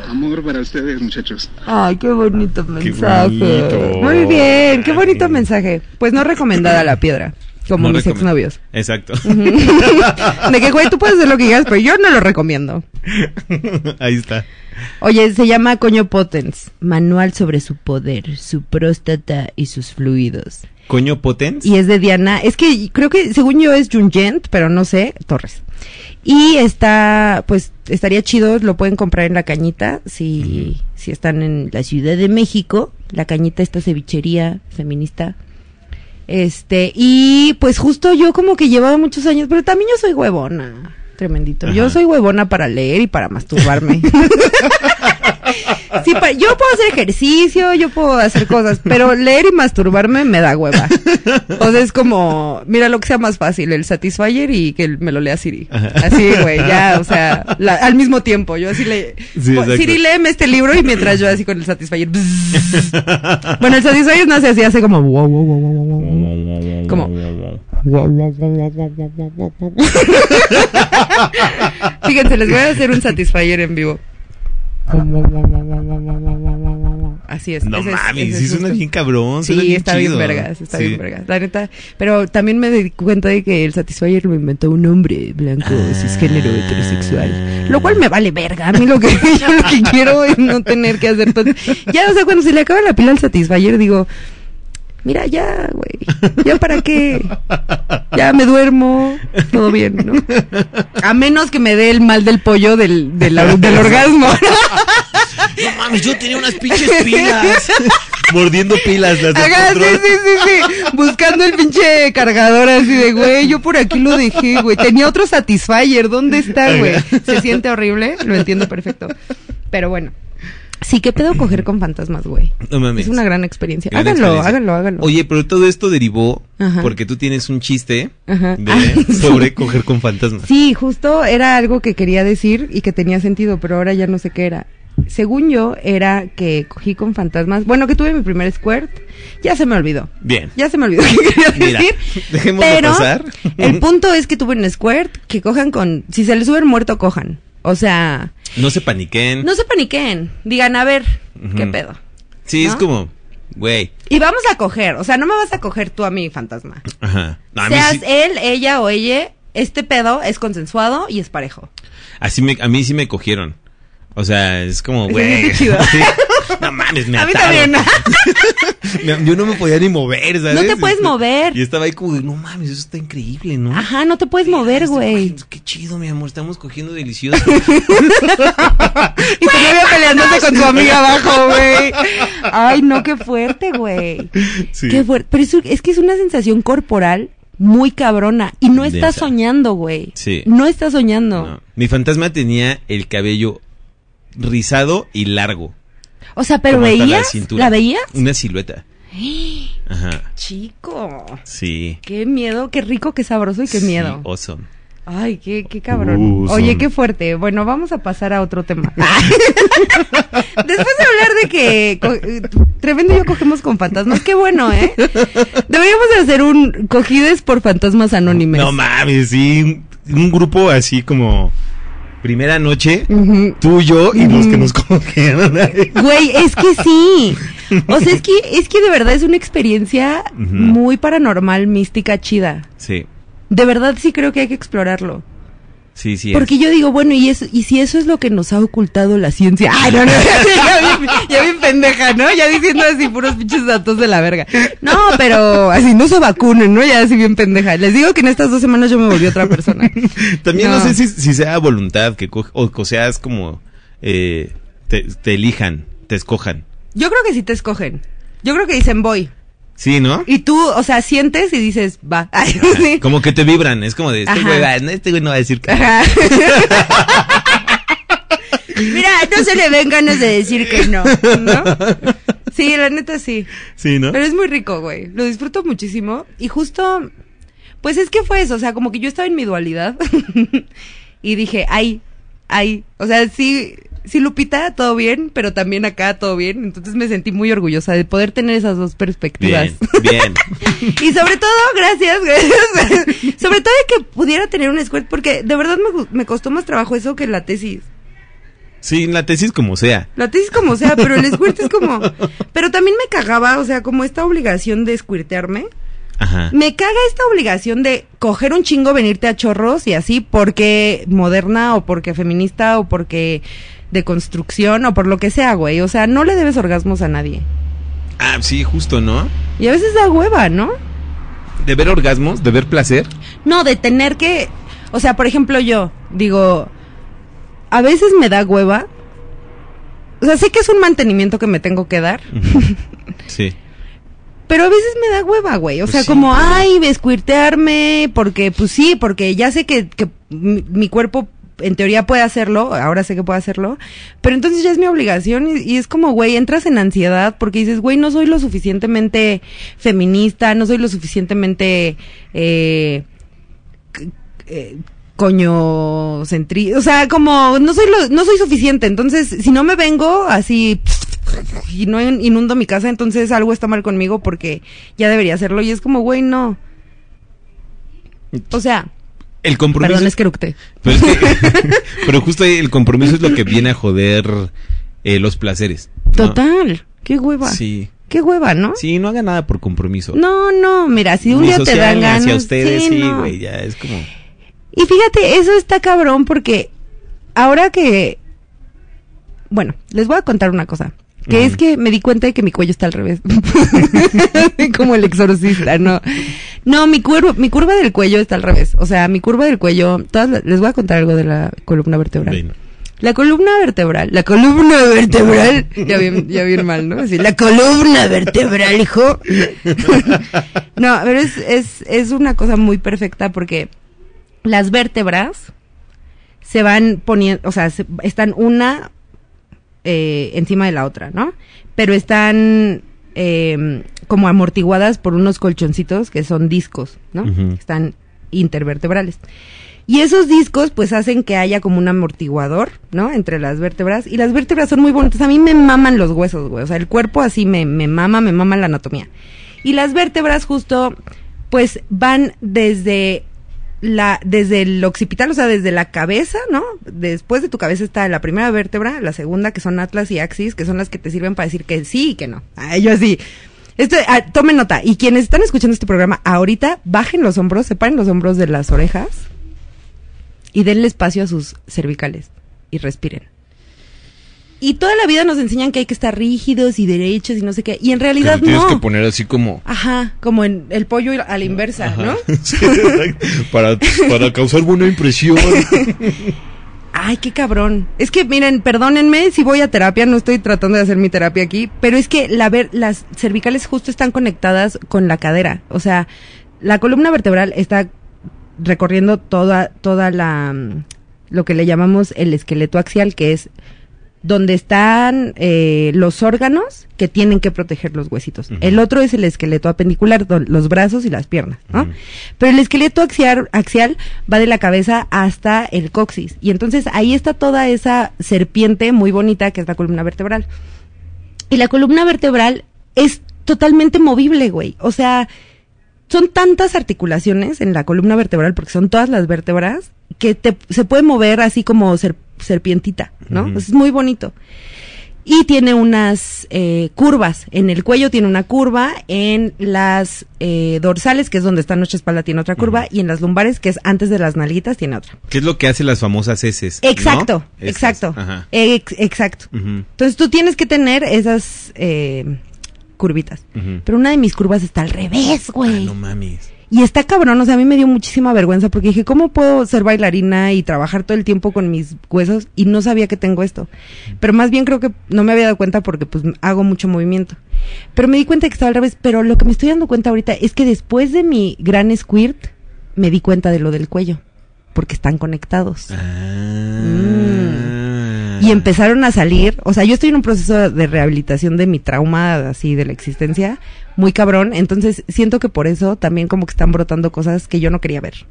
Amor para ustedes, muchachos. Ay, qué bonito mensaje. bonito. Muy bien, qué bonito mensaje. Pues no recomendada la piedra, como No mis exnovios. Exacto. (laughs) De que, güey, tú puedes hacer lo que quieras, pero yo no lo recomiendo. (laughs) ahí está. Oye, se llama Coño Potens. Manual sobre su poder, su próstata y sus fluidos. Coño Potens. Y es de Diana. Es que creo que, según yo, es Jungent, pero no sé, Torres. Y está, pues, estaría chido, lo pueden comprar en La Cañita, si, si están en la Ciudad de México. La Cañita, esta cevichería feminista. Este, y pues justo yo como que llevaba muchos años, pero también yo soy huevona. Tremendito. Yo soy huevona para leer y para masturbarme. (laughs) (laughs) Sí, pa- yo puedo hacer ejercicio, yo puedo hacer cosas, pero leer y masturbarme me da hueva. O sea, es como, mira lo que sea más fácil, el Satisfyer y que me lo lea Siri. Así, güey, ya, o sea, la- al mismo tiempo, yo así le... Sí. Siri, léeme este libro y mientras yo así con el Satisfyer... Bueno, el Satisfyer no hace así, hace como... wow, wow, wow. Como- Fíjense, les voy a hacer un Satisfyer en vivo. Así es. No ese es- mames, ese suena bien cabrón. suena Sí, bien está bien vergas, está Sí. bien vergas, la neta. Pero también me di cuenta de que el Satisfyer lo inventó un hombre blanco, Ah. cisgénero, heterosexual. Lo cual me vale verga. A mí lo que, (laughs) yo lo que quiero es no tener que hacer todo. Ya, o sea, cuando se le acaba la pila al Satisfyer, digo, mira, ya, güey. ¿Ya para qué? Ya me duermo, todo bien, ¿no? A menos que me dé el mal del pollo del, del, del orgasmo. No mames, yo tenía unas pinches pilas. Mordiendo pilas las del Ajá, sí, sí, sí. Buscando el pinche cargador así de, güey, yo por aquí lo dejé, güey. Tenía otro Satisfyer, ¿dónde está, güey? Se siente horrible, lo entiendo perfecto. Pero bueno. Sí, ¿qué pedo coger con fantasmas, güey? No mames. Es una gran experiencia. Gran háganlo, experiencia. háganlo, háganlo. Oye, pero todo esto derivó Ajá. porque tú tienes un chiste de, Ah, (laughs) sí. sobre coger con fantasmas. Sí, justo era algo que quería decir y que tenía sentido, pero ahora ya no sé qué era. Según yo, era que cogí con fantasmas. Bueno, que tuve mi primer squirt. Ya se me olvidó. Bien. Ya se me olvidó (laughs) qué quería Mira, decir. dejémoslo pero pasar. el punto es que tuve un squirt que cojan con. Si se les sube el muerto, cojan. O sea, No se paniquen. no se paniquen. Digan, a ver, ¿qué pedo? sí, es como, güey. Y vamos a coger. O sea, no me vas a coger tú a mi fantasma. Ajá. No, mí Seas sí- él, ella o ella, este pedo es consensuado y es parejo. así me, a mí sí me cogieron. O sea, es como, güey. (laughs) Sí. (laughs) No mames, me A mí también. (laughs) Yo no me podía ni mover, ¿sabes? No te puedes Este, mover. Y estaba ahí como, no mames, eso está increíble, ¿no? Ajá, no te puedes mover, Este, güey. Qué chido, mi amor, estamos cogiendo delicioso. Y tu novia peleándose con tu amiga abajo, güey. Ay, no, qué fuerte, güey. Sí. Qué fuerte. Pero es que es una sensación corporal muy cabrona. Y no estás Densa. soñando, güey. Sí. No estás soñando. No. Mi fantasma tenía el cabello rizado y largo. O sea, pero veías. La, cintura. ¿La veías? Una silueta. (gasps) Ajá. Chico. Sí. Qué miedo, qué rico, qué sabroso y qué Sí, miedo. awesome. Ay, qué, qué cabrón. Uh, Oye, son- qué fuerte. Bueno, vamos a pasar a otro tema. (laughs) (laughs) Después de hablar de que Tremendo y yo cogemos con fantasmas, qué bueno, ¿eh? Deberíamos de hacer un cogides por fantasmas anónimes. No mames, sí. Un, un grupo así como primera noche, Ujú. tú, yo y los que nos cogieron. Güey, es que sí. O sea, es que, (laughs) es que de verdad es una experiencia muy paranormal, mística, chida. sí, De verdad sí creo que hay que explorarlo. Sí, sí. es. Porque yo digo, bueno, ¿y, eso, y si eso es lo que nos ha ocultado la ciencia. Ay, no, no, (laughs) ya, bien, ya bien pendeja, ¿no? Ya diciendo así puros pinches datos de la verga. No, pero así no se vacunen, ¿no? Ya así bien pendeja. Les digo que en estas dos semanas yo me volví otra persona. (laughs) También no, No. sé si, si sea voluntad que coge, o, o seas como eh, te, te elijan, te escojan. Yo creo que sí te escogen. Yo creo que dicen voy. Sí, ¿no? Y tú, o sea, sientes y dices, va. (laughs) Ay, sí. Como que te vibran, es como de este güey, va, este güey no va a decir que. (laughs) Mira, no se le ven ganas de decir que no, ¿no? Sí, la neta sí. Sí, ¿no? Pero es muy rico, güey. Lo disfruto muchísimo. Y justo, pues es que fue eso. O sea, como que yo estaba en mi dualidad. (laughs) y dije, ay, ay. O sea, sí, sí, Lupita, todo bien, pero también acá todo bien. Entonces me sentí muy orgullosa de poder tener esas dos perspectivas. Bien, bien. (laughs) y sobre todo, gracias, gracias. sobre todo de que pudiera tener un squirt, porque de verdad me, me costó más trabajo eso que la tesis. Sí, la tesis como sea. La tesis como sea, pero el squirt es como... Pero también me cagaba, o sea, como esta obligación de squirtearme. Ajá. Me caga esta obligación de coger un chingo, venirte a chorros y así porque moderna o porque feminista o porque de construcción o por lo que sea, güey. O sea, no le debes orgasmos a nadie. Ah, sí, justo, ¿no? Y a veces da hueva, ¿no? De ver orgasmos, de ver placer. No, de tener que... O sea, por ejemplo, yo digo, a veces me da hueva. O sea, sé que es un mantenimiento que me tengo que dar. Sí. (laughs) Pero a veces me da hueva, güey. O Pues sea, sí. como, ay, escuirtearme, porque, pues sí, porque ya sé que, que mi cuerpo en teoría puede hacerlo, ahora sé que puede hacerlo, pero entonces ya es mi obligación y, es como, güey, entras en ansiedad porque dices, güey, no soy lo suficientemente feminista, no soy lo suficientemente, eh, eh, coño centri, o sea, como no soy lo, no soy suficiente, entonces si no me vengo así y no in- inundo mi casa, entonces algo está mal conmigo porque ya debería hacerlo y es como, güey, no. O sea, El compromiso. perdón, es que eructé. Pero, es que- (laughs) pero justo ahí el compromiso es lo que viene a joder eh, los placeres. ¿no? Total, qué hueva. Sí. Qué hueva, ¿no? Sí, no haga nada por compromiso. No, no, mira, si un Ni día te dan ganas. hacia ustedes, sí, no. güey, ya es como... Y fíjate, eso está cabrón porque ahora que. Bueno, les voy a contar una cosa. Que es que me di cuenta de que mi cuello está al revés. (laughs) Como el exorcista, no. No, mi curva, mi curva del cuello está al revés. O sea, mi curva del cuello. Todas, les voy a contar algo de la columna vertebral. La columna vertebral, la columna vertebral, ya bien, ya bien mal, ¿no? Así, la columna vertebral, hijo. (laughs) no, pero es, es, es una cosa muy perfecta porque las vértebras se van poniendo, o sea, se- están una eh, encima de la otra, ¿no? Pero están eh, como amortiguadas por unos colchoncitos que son discos, ¿no? Están intervertebrales. Y esos discos pues hacen que haya como un amortiguador, ¿no? Entre las vértebras. Y las vértebras son muy bonitas. A mí me maman los huesos, güey. O sea, el cuerpo así me, me mama, me mama la anatomía. Y las vértebras justo pues van desde la desde el occipital, o sea, desde la cabeza, ¿no? Después de tu cabeza está la primera vértebra, la segunda que son atlas y axis, que son las que te sirven para decir que sí y que no. Ah, yo así. Esto, ah, tomen nota. Y quienes están escuchando este programa ahorita, bajen los hombros, separen los hombros de las orejas y denle espacio a sus cervicales y respiren. Y toda la vida nos enseñan que hay que estar rígidos y derechos y no sé qué. Y en realidad Te tienes no. que poner así como... Ajá, como en el pollo a la inversa, ¿no? (laughs) Sí, para, para causar buena impresión. (laughs) Ay, qué cabrón. Es que, miren, perdónenme si voy a terapia, no estoy tratando de hacer mi terapia aquí, pero es que la ver, las cervicales justo están conectadas con la cadera. O sea, la columna vertebral está recorriendo toda, toda la, mm, lo que le llamamos el esqueleto axial, que es donde están eh, los órganos que tienen que proteger los huesitos. El otro es el esqueleto apendicular, los brazos y las piernas, ¿no? Pero el esqueleto axial, axial va de la cabeza hasta el coxis. Y entonces ahí está toda esa serpiente muy bonita que es la columna vertebral. Y la columna vertebral es totalmente movible, güey. O sea, son tantas articulaciones en la columna vertebral, porque son todas las vértebras, que te, se puede mover así como ser- serpientita, ¿no? Es muy bonito. Y tiene unas eh, curvas. En el cuello tiene una curva, en las eh, dorsales, que es donde está nuestra espalda, tiene otra curva, y en las lumbares, que es antes de las nalguitas, tiene otra. ¿Qué es lo que hacen las famosas heces? Exacto, exacto. Ex- exacto. Entonces tú tienes que tener esas eh, curvitas. Pero una de mis curvas está al revés, Ah, güey. no mames. Y está cabrón, o sea, a mí me dio muchísima vergüenza porque dije, ¿cómo puedo ser bailarina y trabajar todo el tiempo con mis huesos? Y no sabía que tengo esto. Pero más bien creo que no me había dado cuenta porque pues hago mucho movimiento. Pero me di cuenta que estaba al revés. Pero lo que me estoy dando cuenta ahorita es que después de mi gran squirt, me di cuenta de lo del cuello. Porque están conectados. Ah. Y empezaron a salir, o sea, yo estoy en un proceso de rehabilitación de mi trauma, así, de la existencia, muy cabrón, entonces siento que por eso también como que están brotando cosas que yo no quería ver,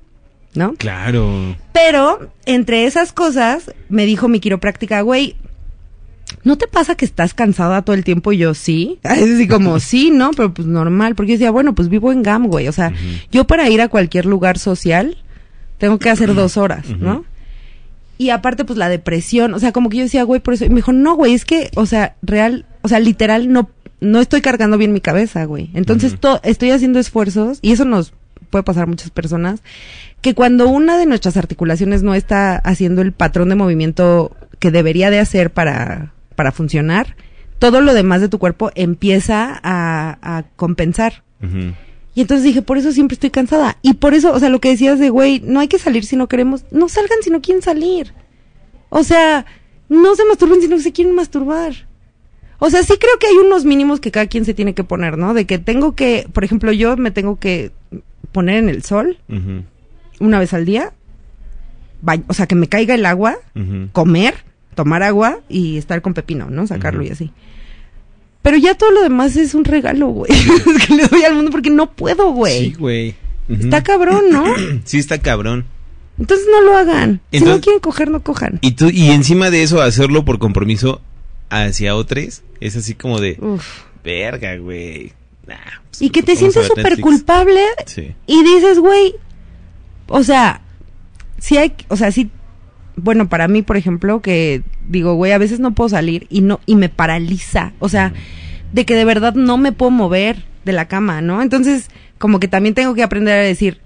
¿no? Claro. Pero, entre esas cosas, me dijo mi quiropráctica, güey, ¿no te pasa que estás cansada todo el tiempo? Y yo, sí. (laughs) Así como, sí, ¿no? Pero pues normal, porque yo decía, bueno, pues vivo en GAM, güey, o sea, yo para ir a cualquier lugar social, tengo que hacer dos horas, ¿no? Y aparte, pues la depresión, o sea, como que yo decía, güey, por eso. Y me dijo, no, güey, es que, o sea, real, o sea, literal, no, no estoy cargando bien mi cabeza, güey. Entonces, to- estoy haciendo esfuerzos, y eso nos puede pasar a muchas personas, que cuando una de nuestras articulaciones no está haciendo el patrón de movimiento que debería de hacer para, para funcionar, todo lo demás de tu cuerpo empieza a, a compensar. Y entonces dije, por eso siempre estoy cansada. Y por eso, o sea, lo que decías de, güey, no hay que salir si no queremos. No salgan si no quieren salir. O sea, no se masturben si no se quieren masturbar. O sea, sí creo que hay unos mínimos que cada quien se tiene que poner, ¿no? De que tengo que, por ejemplo, yo me tengo que poner en el sol una vez al día. o sea, que me caiga el agua, comer, tomar agua y estar con pepino, ¿no? Sacarlo y así. Pero ya todo lo demás es un regalo, güey. (laughs) Es que le doy al mundo porque no puedo, güey. Sí, güey. Está cabrón, ¿no? (clears throat) Sí, está cabrón. Entonces no lo hagan. si no quieren coger, no cojan. Y tú, y encima de eso, hacerlo por compromiso hacia otros, es así como de, Uf. verga, güey. Nah, pues, Y que te vamos a sientes súper culpable Sí. y dices, güey, o sea, si hay, o sea, sí, bueno, para mí, por ejemplo, que digo, güey, a veces no puedo salir y no, y me paraliza, o sea, de que de verdad no me puedo mover de la cama, ¿no? Entonces, como que también tengo que aprender a decir,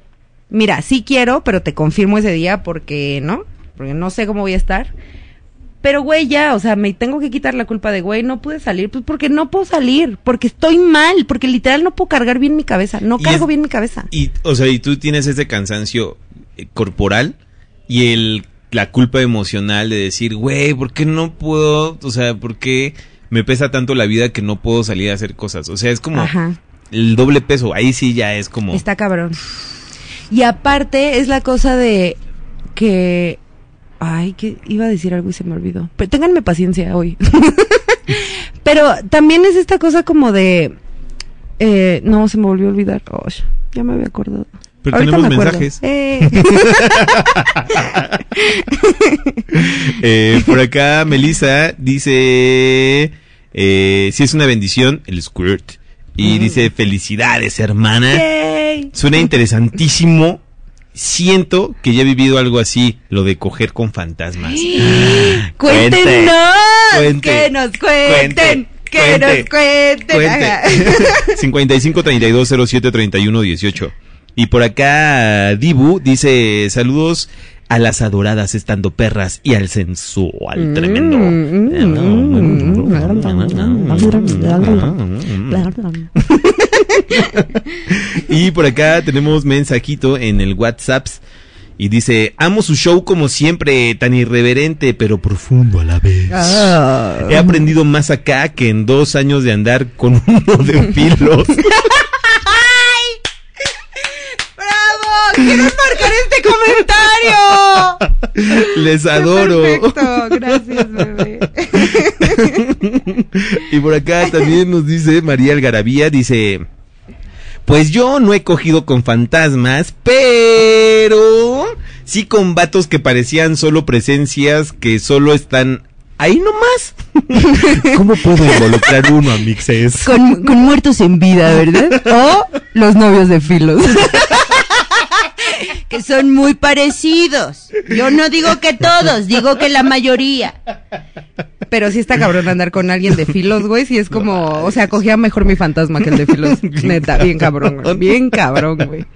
mira, sí quiero, pero te confirmo ese día porque, ¿no? Porque no sé cómo voy a estar. Pero, güey, ya, o sea, me tengo que quitar la culpa de, güey, no pude salir, pues porque no puedo salir, porque estoy mal, porque literal no puedo cargar bien mi cabeza, no cargo es- bien mi cabeza. Y, o sea, y tú tienes ese cansancio eh, corporal y el, la culpa emocional de decir, güey, ¿por qué no puedo? O sea, ¿por qué me pesa tanto la vida que no puedo salir a hacer cosas? O sea, es como Ajá. el doble peso. Ahí sí ya es como... Está cabrón. Y aparte es la cosa de que... Ay, que iba a decir algo y se me olvidó. Pero ténganme paciencia hoy. (laughs) Pero también es esta cosa como de... eh, no, se me volvió a olvidar. Oh, ya me había acordado. Pero Ahorita tenemos me mensajes. Eh. (laughs) Eh, por acá, Melissa dice: eh, Si es una bendición, el squirt. Y dice: Felicidades, hermana. Yay. Suena interesantísimo. Siento que ya he vivido algo así, lo de coger con fantasmas. Cuéntenos. Cuente. Que nos cuenten. Que Cuente. nos cuenten. Cuente. 55 32 07 31 18. Y por acá Dibu dice saludos a las adoradas estando perras y al sensual tremendo. Y por acá tenemos mensajito en el WhatsApp y dice, amo su show como siempre, tan irreverente pero profundo a la vez. Ah. He aprendido más acá que en dos años de andar con (laughs) uno de filos. (laughs) ¡Quiero marcar este comentario! (laughs) Les adoro. Perfecto, gracias, bebé. (laughs) y por acá también nos dice María Algarabía, dice, pues yo no he cogido con fantasmas, pero sí con vatos que parecían solo presencias que solo están ahí nomás. (laughs) ¿Cómo puedo involucrar uno a mixes? Con, con muertos en vida, ¿verdad? O los novios de filos. Que son muy parecidos. Yo no digo que todos, digo que la mayoría. Pero sí está cabrón andar con alguien de filos, güey. Sí es como, o sea, cogía mejor mi fantasma que el de filos. (laughs) Neta, bien cabrón, güey. Bien cabrón, güey.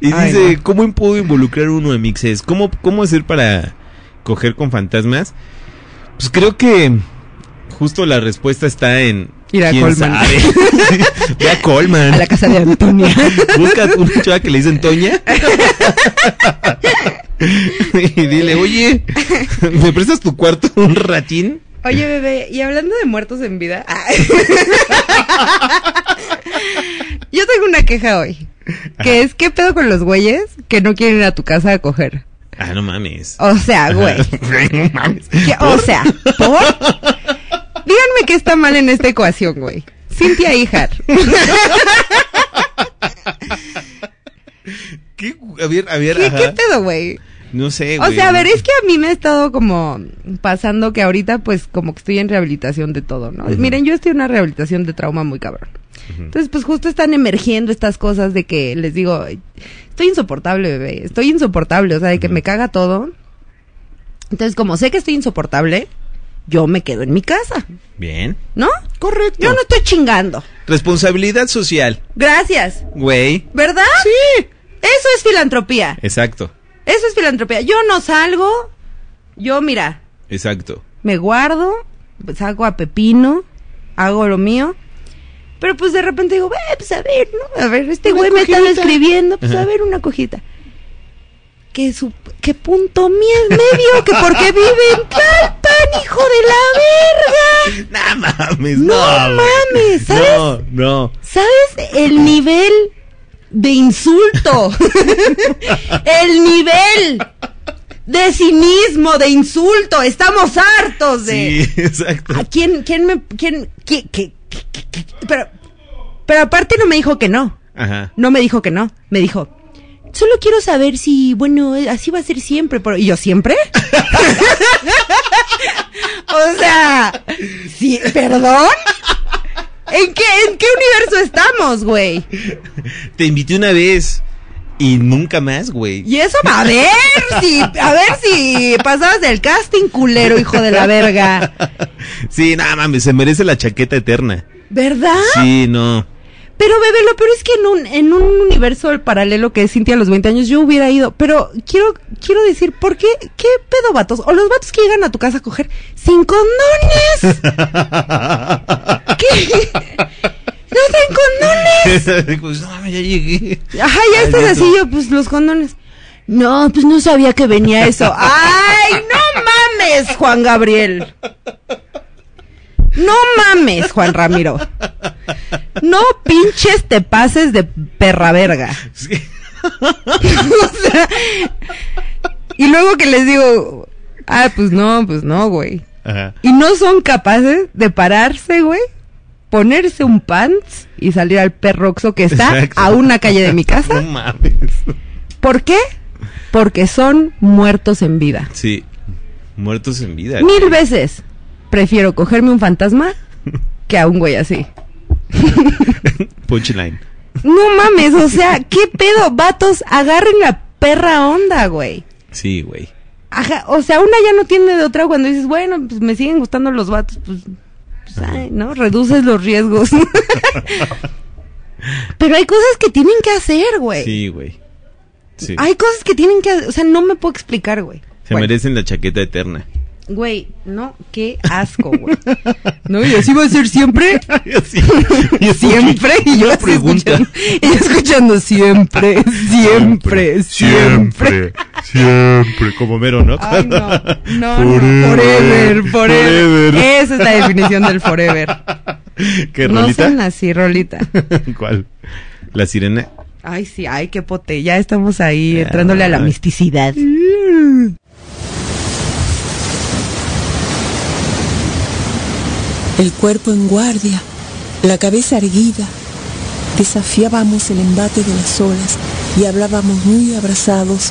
Y Ay, dice, no. ¿cómo puedo involucrar uno a mixes? ¿Cómo, ¿Cómo hacer para coger con fantasmas? Pues creo que justo la respuesta está en... Ir a ¿quién Colman. sabe? (laughs) Ve a Colman. A la casa de Antonia. Busca una chava que le dicen Toña. y dile, oye, ¿me prestas tu cuarto un ratín? Oye, bebé, y hablando de muertos en vida. ah. (laughs) Yo tengo una queja hoy. Que es, ¿qué pedo con los güeyes que no quieren ir a tu casa a coger? Ah, no mames. O sea, güey. (laughs) no mames. ¿Qué- O sea, ¿por? Díganme qué está mal en esta ecuación, güey. Cintia Ijar. ¿Qué? A ver, a ver, ¿Qué, ajá. qué pedo, güey? No sé, O güey. sea, a ver, es que a mí me ha estado como pasando que ahorita pues como que estoy en rehabilitación de todo, ¿no? Miren, yo estoy en una rehabilitación de trauma muy cabrón. Entonces, pues justo están emergiendo estas cosas de que les digo, estoy insoportable, bebé, estoy insoportable, o sea, de que me caga todo. Entonces, como sé que estoy insoportable, yo me quedo en mi casa, Bien. ¿no? Correcto. Yo no estoy chingando. Responsabilidad social, Gracias. güey. ¿Verdad? Sí. Eso es filantropía. Exacto, Eso es filantropía. Yo no salgo. Yo, mira, exacto. me guardo, pues hago a Pepino, hago lo mío. Pero pues de repente digo, "Ve, pues a ver, ¿no? A ver, este güey me está cogidita". escribiendo, pues Ajá. a ver una cojita. Que su, que punto medio, que porque vive en Tlalpan, hijo de la verga. (laughs) No mames, No no. mames, ¿sabes? No, no. ¿Sabes el nivel de insulto? (laughs) el nivel de cinismo, de insulto. Estamos hartos de. Sí, (laughs) exacto. ¿A quién, quién me, quién, qué, qué, qué? pero, pero aparte no me dijo que no. Ajá. No me dijo que no. Me dijo, solo quiero saber si, bueno, así va a ser siempre. Pero, ¿Y yo siempre? (laughs) o sea, sí, ¿perdón? ¿En qué, ¿En qué universo estamos, güey? Te invité una vez y nunca más, güey. Y eso, a ver si, a ver si pasabas del casting culero, hijo de la verga. (laughs) Sí, nada mames, se merece la chaqueta eterna. ¿Verdad? Sí, no. Pero, bebé, lo peor es que en un, en un universo paralelo que es Cintia a los 20 años, yo hubiera ido. Pero quiero, quiero decir, ¿por qué? ¿Qué pedo, vatos? O los vatos que llegan a tu casa a coger sin condones. (laughs) ¿Qué? ¿No traen condones? (laughs) pues no mames, ya llegué. Ajá, ya Ay, estás así, yo, pues los condones. No, pues no sabía que venía eso. (laughs) ¡Ay, no mames, Juan Gabriel! No mames, Juan Ramiro. No pinches te pases de perra verga. Sí. (laughs) O sea, y luego que les digo, ah, pues no, pues no, güey. Ajá. Y no son capaces de pararse, güey, ponerse un pants y salir al perroxo que está Exacto. a una calle de mi casa. No mames. ¿Por qué? Porque son muertos en vida. Sí. Muertos en vida. Mil veces prefiero cogerme un fantasma que a un güey así. (laughs) Punchline. No mames, o sea, ¿qué pedo? Vatos, agarren la perra onda, güey. Sí, güey. Ajá, o sea, una ya no tiene de otra cuando dices, bueno, pues me siguen gustando los vatos, pues, pues, ay, ¿no? Reduces los riesgos. (laughs) Pero hay cosas que tienen que hacer, güey. Sí, güey. Sí. Hay cosas que tienen que hacer, o sea, no me puedo explicar, güey. Se Bueno, merecen la chaqueta eterna. Güey, no, qué asco, güey. ¿No? Y así va a ser siempre. (laughs) Sí. Y Siempre. Y yo así escuchando, y escuchando siempre, siempre, siempre. siempre, como mero, ¿no? Ay, no, no, no, (laughs) forever, forever. Esa es la definición del forever. (laughs) ¿Qué No rolita? sean así, Rolita. ¿Cuál? La sirena. Ay, sí, ay, qué pote. Ya estamos ahí entrándole a la misticidad. El cuerpo en guardia, la cabeza erguida. Desafiábamos el embate de las olas y hablábamos muy abrazados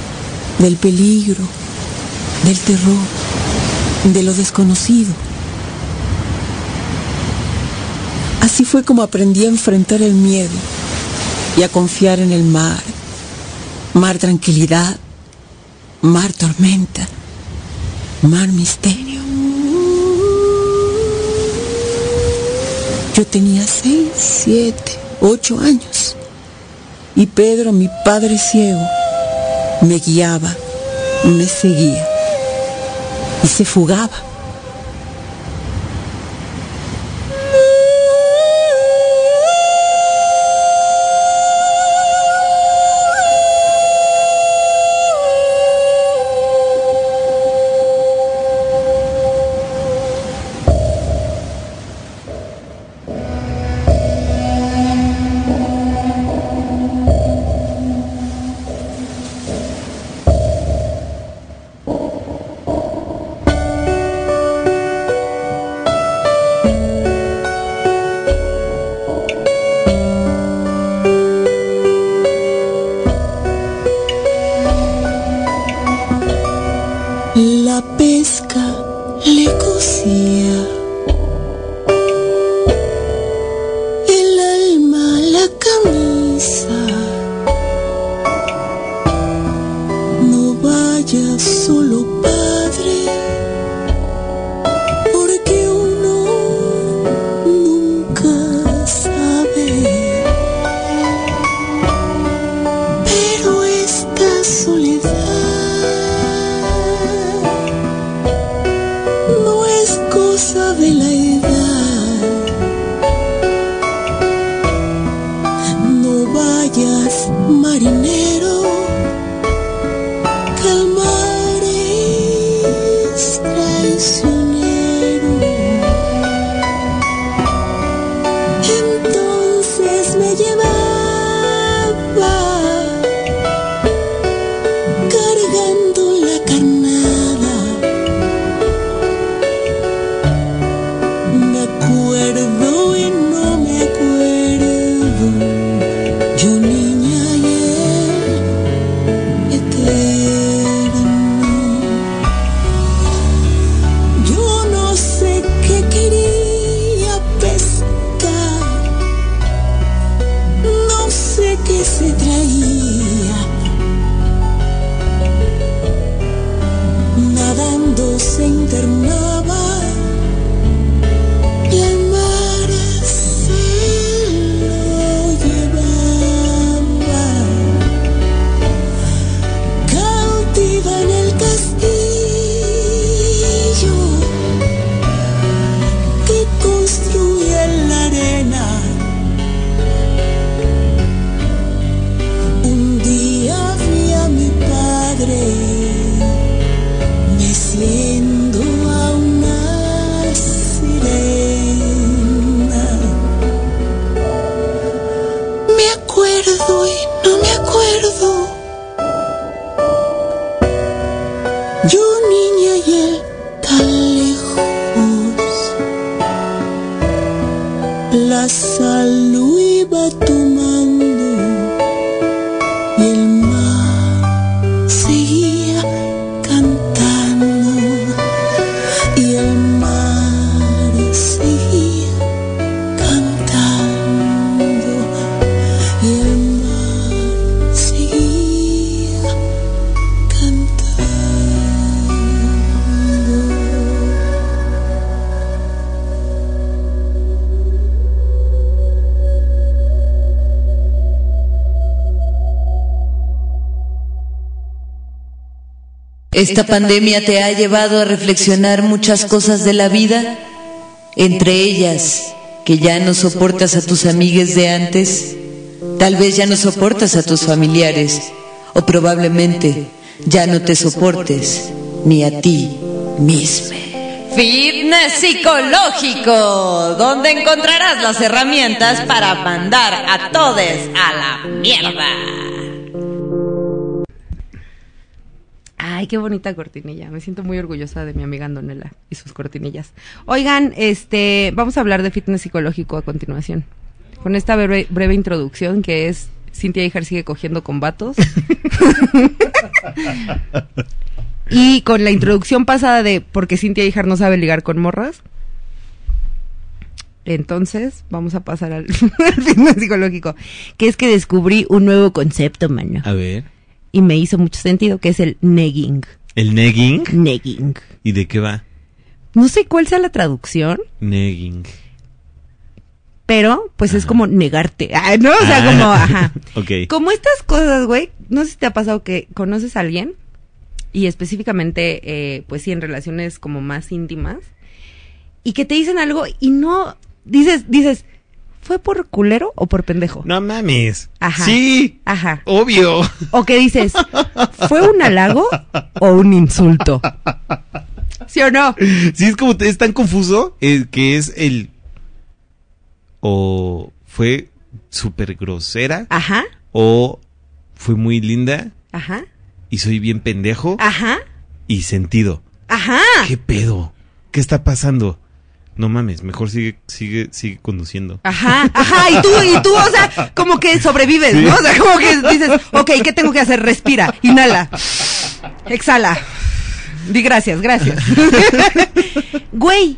del peligro, del terror, de lo desconocido. Así fue como aprendí a enfrentar el miedo y a confiar en el mar. Mar tranquilidad, mar tormenta, mar misterio. Yo tenía seis, siete, ocho años. Y Pedro, mi padre ciego, me guiaba, me seguía y se fugaba. ¿Esta pandemia te ha llevado a reflexionar muchas cosas de la vida? Entre ellas, que ya no soportas a tus amigues de antes, tal vez ya no soportas a tus familiares, o probablemente ya no te soportes ni a ti mismo. Fitness psicológico, donde encontrarás las herramientas para mandar a todos a la mierda. Ay, qué bonita cortinilla. Me siento muy orgullosa de mi amiga Andonela y sus cortinillas. Oigan, este, vamos a hablar de fitness psicológico a continuación. Con esta breve, breve introducción que es Cintia Ijar sigue cogiendo con vatos. (laughs) y con la introducción pasada de porque Cintia Ijar no sabe ligar con morras. Entonces, vamos a pasar al, (laughs) al fitness psicológico. Que es que descubrí un nuevo concepto, mano. A ver. Y me hizo mucho sentido, que es el negging. ¿El negging? Negging. ¿Y de qué va? No sé cuál sea la traducción, Negging. pero pues es como negarte. Ah, ¿No? O sea, Ah. como, ajá. (laughs) Ok. Como estas cosas, güey, no sé si te ha pasado que conoces a alguien y específicamente, eh, pues sí, en relaciones como más íntimas y que te dicen algo y no dices, dices, ¿fue por culero o por pendejo? No mames. Ajá. Sí. Ajá. Obvio. (laughs) O que dices, ¿fue un halago o un insulto? ¿Sí o no? Sí, es como, es tan confuso eh, que es el... O fue súper grosera. Ajá, O fue muy linda ajá, y soy bien pendejo ajá, y sentido. ajá. ¿Qué pedo? ¿Qué está pasando? No mames, mejor sigue, sigue, sigue conduciendo. Ajá, ajá, y tú, y tú, o sea, como que sobrevives, ¿no? O sea, como que dices, ok, ¿qué tengo que hacer? Respira, inhala, exhala. Di gracias, gracias. (laughs) Güey,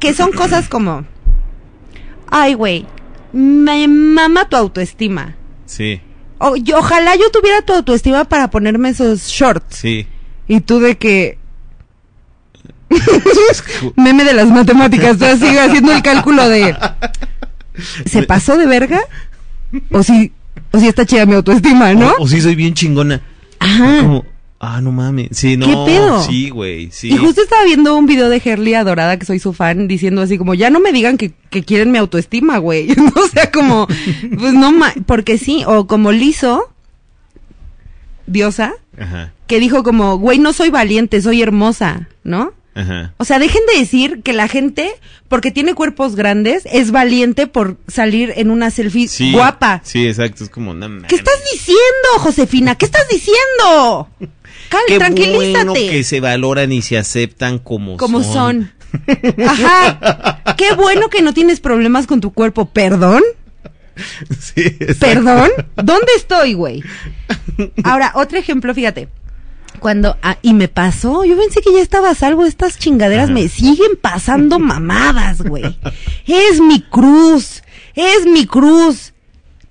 que son cosas como, ay, güey, me mama tu autoestima. Sí, O- yo- ojalá yo tuviera tu autoestima para ponerme esos shorts. sí. Y tú de que... (laughs) Meme de las matemáticas, tú así haciendo el cálculo de... ¿Se pasó de verga? O si, o si está chida mi autoestima, ¿no? O, o sí soy bien chingona. Ajá. Como, ah, no mames. Sí, no. ¿Qué pedo? Sí, güey, sí. Y justo estaba viendo un video de Herly Adorada, que soy su fan, diciendo así como, ya no me digan que, que quieren mi autoestima, güey. (laughs) o sea, como, pues no, ma porque sí, o como Lizo, diosa, Ajá, que dijo como, güey, no soy valiente, soy hermosa, ¿no? Ajá. O sea, dejen de decir que la gente, porque tiene cuerpos grandes, es valiente por salir en una selfie Sí. guapa. Sí, exacto. Es como, mames. ¿Qué estás diciendo, Josefina? ¿Qué estás diciendo? (laughs) Cal, Qué tranquilízate. bueno que se valoran y se aceptan como, como son. Ajá. Qué bueno que no tienes problemas con tu cuerpo. ¿Perdón? (laughs) Sí. ¿Perdón? ¿Dónde estoy, güey? Ahora, otro ejemplo, fíjate. Cuando, ah, y me pasó, yo pensé que ya estaba a salvo estas chingaderas, Ajá. me siguen pasando mamadas, güey. Es mi cruz, es mi cruz.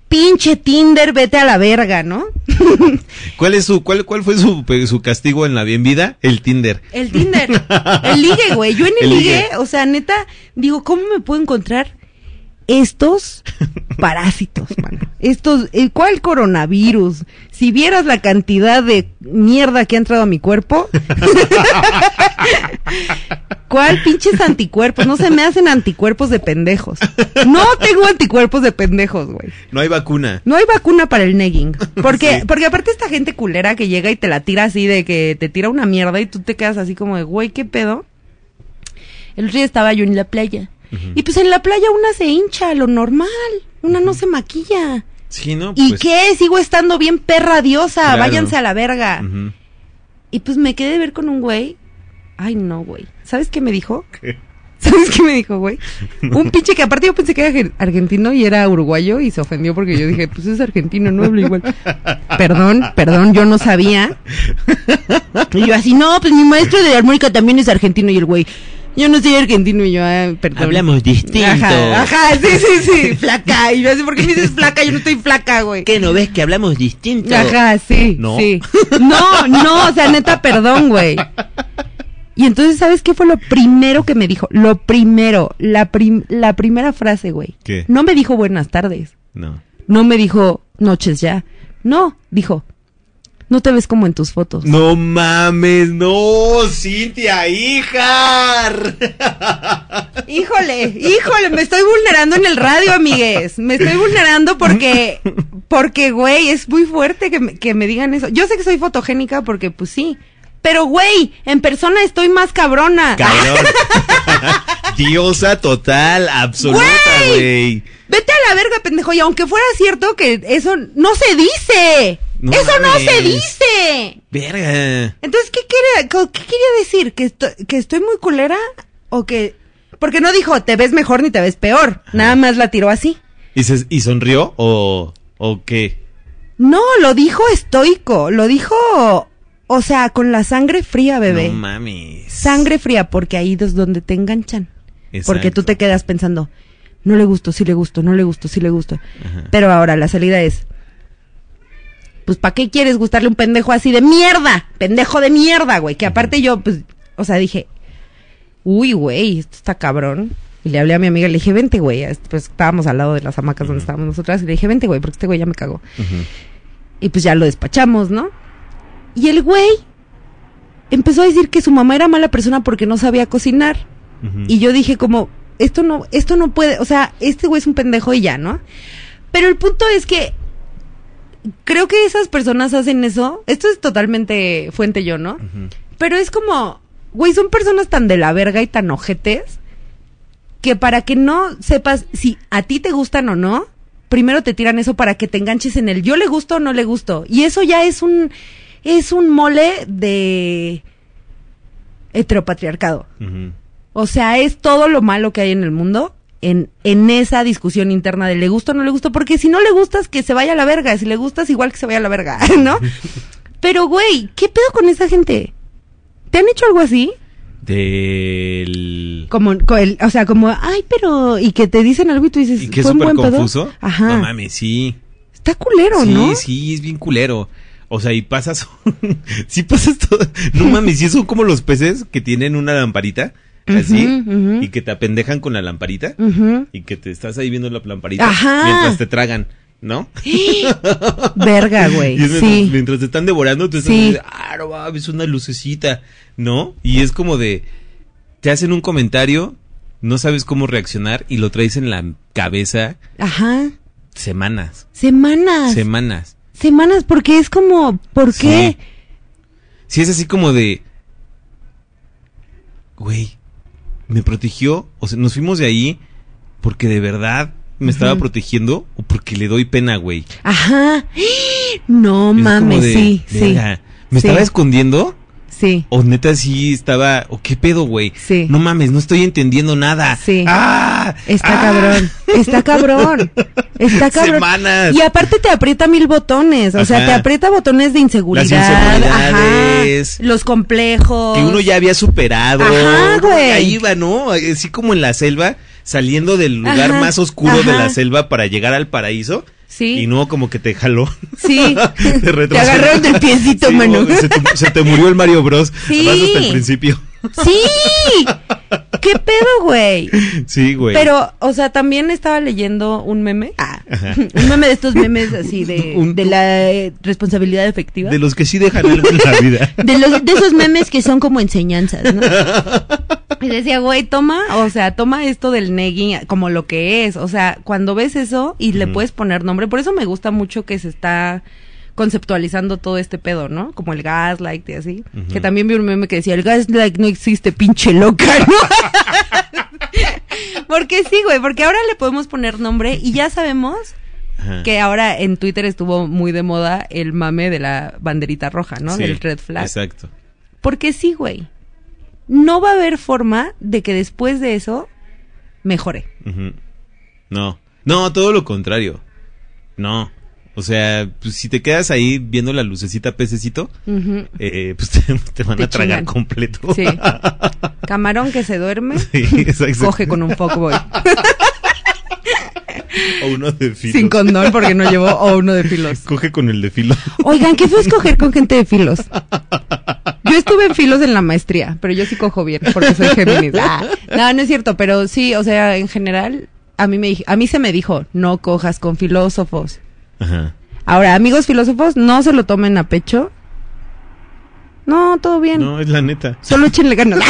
Pinche Tinder, vete a la verga, ¿no? (laughs) ¿Cuál es su, cuál, cuál fue su, su castigo en la bien vida? El Tinder. El Tinder, el ligue, güey. Yo en (laughs) el, El ligue, ligue. o sea, neta, digo, ¿cómo me puedo encontrar estos parásitos, mano? Estos, eh, ¿cuál coronavirus? Si vieras la cantidad de mierda que ha entrado a mi cuerpo. (laughs) ¿Cuál pinches anticuerpos? No se me hacen anticuerpos de pendejos. No tengo anticuerpos de pendejos, güey. No hay vacuna. No hay vacuna para el negging. Porque, (laughs) Sí. porque aparte esta gente culera que llega y te la tira así de que te tira una mierda y tú te quedas así como de, güey, ¿qué pedo? El otro día estaba yo en la playa. Y pues en la playa una se hincha, lo normal. Una no se maquilla. Sí, ¿no? ¿Y Pues, qué? Sigo estando bien perra diosa. Claro. Váyanse a la verga. Y pues me quedé de ver con un güey. Ay, no, güey. ¿Sabes qué me dijo? (laughs) ¿Sabes qué me dijo, güey? Un pinche que aparte yo pensé que era argen- argentino y era uruguayo y se ofendió porque yo dije, pues es argentino, no hablo igual. Perdón, perdón, yo no sabía. (laughs) Y yo así, no, pues mi maestro de armónica también es argentino y el güey, yo no soy argentino y yo, ah, perdón. Hablamos distinto. Ajá, ajá, sí, sí, sí, flaca. Y yo así, ¿por qué me dices flaca? Yo no estoy flaca, güey. ¿Qué no ves que hablamos distinto? Ajá, sí, No. sí. No, no, o sea, neta, perdón, güey. Y entonces, ¿sabes qué fue lo primero que me dijo? Lo primero, la, prim- la primera frase, güey. ¿Qué? No me dijo buenas tardes. No. No me dijo noches ya. No, dijo, No te ves como en tus fotos. No mames, no, Cintia, hija. (laughs) Híjole, híjole, me estoy vulnerando en el radio, amigues. Me estoy vulnerando porque, porque, güey, es muy fuerte que me, que me digan eso. Yo sé que soy fotogénica porque, pues sí. Pero, güey, en persona estoy más cabrona. Cabrón. (laughs) Diosa total, absoluta, güey. Vete a la verga, pendejo. Y aunque fuera cierto que eso no se dice. No eso no se dice. Verga. Entonces, ¿qué quiere, qué quería decir? ¿Que estoy, ¿Que estoy muy culera? ¿O que...? Porque no dijo, te ves mejor ni te ves peor. Nada más la tiró así. ¿Y, se- y sonrió o, o qué? No, lo dijo estoico. Lo dijo, o sea, con la sangre fría, bebé. No mames. sangre fría, porque ahí es donde te enganchan. Porque tú te quedas pensando, no le gusto, sí le gusto, no le gusto, sí le gusto. Ajá. Pero ahora la salida es, pues, ¿para qué quieres gustarle un pendejo así de mierda? Pendejo de mierda, güey. Que aparte yo, pues, o sea, dije, uy, güey, esto está cabrón. Y le hablé a mi amiga, le dije, vente, güey. Pues estábamos al lado de las hamacas donde estábamos nosotras. Y le dije, vente, güey, porque este güey ya me cagó. Y pues ya lo despachamos, ¿no? Y el güey empezó a decir que su mamá era mala persona porque no sabía cocinar. Y yo dije como, esto no, esto no puede, o sea, este güey es un pendejo y ya, ¿no? Pero el punto es que creo que esas personas hacen eso. Esto es totalmente fuente yo, ¿no? Pero es como, güey, son personas tan de la verga y tan ojetes que para que no sepas si a ti te gustan o no, primero te tiran eso para que te enganches en el yo le gusto o no le gusto. Y eso ya es un, es un mole de heteropatriarcado. O sea, es todo lo malo que hay en el mundo en, en esa discusión interna de le gusta o no le gusta, porque si no le gustas, que se vaya a la verga, si le gustas, igual que se vaya a la verga, (laughs) ¿no? Pero, güey, ¿qué pedo con esa gente? ¿Te han hecho algo así? Del... Como, el- o sea, como, ay, pero, y que te dicen algo y tú dices, ¿Y que es ¿fue un súper pedo? confuso? Ajá. No mames, sí. Está culero, sí, ¿no? sí, es bien culero. O sea, y pasas. (laughs) sí pasas todo. No mames, sí son como los peces que tienen una lamparita. Así. Y que te apendejan con la lamparita. Y que te estás ahí viendo la lamparita. Ajá. Mientras te tragan. ¿No? (gasps) Verga, güey. (laughs) Mientras, Sí. mientras te están devorando, tú estás Sí. de, ah, no mames, una lucecita, ¿no? Y es como de, te hacen un comentario, no sabes cómo reaccionar y lo traes en la cabeza Ajá. semanas, Semanas. semanas. Semanas, porque es como, ¿por qué? Sí. Sí, es así como de, güey, me protegió, o sea, nos fuimos de ahí porque de verdad me estaba protegiendo o porque le doy pena, güey. Ajá. (gasps) No mames, de, sí, sí. "Verga, ¿Me Sí. estaba escondiendo? Sí. O neta sí estaba, o qué pedo, güey. Sí. No mames, no estoy entendiendo nada. Sí. ¡Ah! Está ¡Ah! cabrón. Está cabrón. Está (laughs) cabrón. Semanas. Y aparte te aprieta mil botones. O sea, Ajá. te aprieta botones de inseguridad. Las inseguridades. Ajá. Los complejos. Que uno ya había superado. Ajá, güey. Ahí iba, ¿no? Así como en la selva, saliendo del lugar Ajá, más oscuro de la selva para llegar al paraíso. Sí. Y no como que te jaló. Sí. (laughs) te Te agarraron del piecito, Sí, mano. Se te, se te murió el Mario Bros. Sí. Vas hasta el principio. Sí. ¿Qué pedo, güey? Sí, güey. Pero, o sea, también estaba leyendo un meme. Ah, (laughs) un meme de estos memes así de, (laughs) Un- de la eh, responsabilidad efectiva. De los que sí dejan algo en la (laughs) vida. De, los, de esos memes que son como enseñanzas, ¿no? Y decía, güey, toma, o sea, toma esto del negging como lo que es. O sea, cuando ves eso y le puedes poner nombre, por eso me gusta mucho que se está conceptualizando todo este pedo, ¿no? Como el gaslight y así. Que también vi un meme que decía, el gaslight no existe, pinche loca, ¿no? Porque sí, güey, porque ahora le podemos poner nombre y ya sabemos Ajá. que ahora en Twitter estuvo muy de moda el mame de la banderita roja, ¿no? Sí, Del red flag. Exacto. Porque sí, güey. No va a haber forma de que después de eso mejore. No, no, todo lo contrario. No. O sea, pues, si te quedas ahí viendo la lucecita pececito, eh, pues (laughs) te, te van Te a tragar chingan. completo. Sí. (laughs) Camarón que se duerme, Sí, coge con un fuckboy. (laughs) O uno de filo. Sin condón porque no llevó o uno de filos. Coge con el de filo. Oigan, ¿qué fue escoger con gente de filos? Yo estuve en filos en la maestría, pero yo sí cojo bien porque soy Géminis. Ah, no, no es cierto, pero sí, o sea, en general, a mí, me, a mí se me dijo, no cojas con filósofos. Ajá. Ahora, amigos filósofos, no se lo tomen a pecho. No, todo bien. No, es la neta. Solo échenle ganas. (laughs)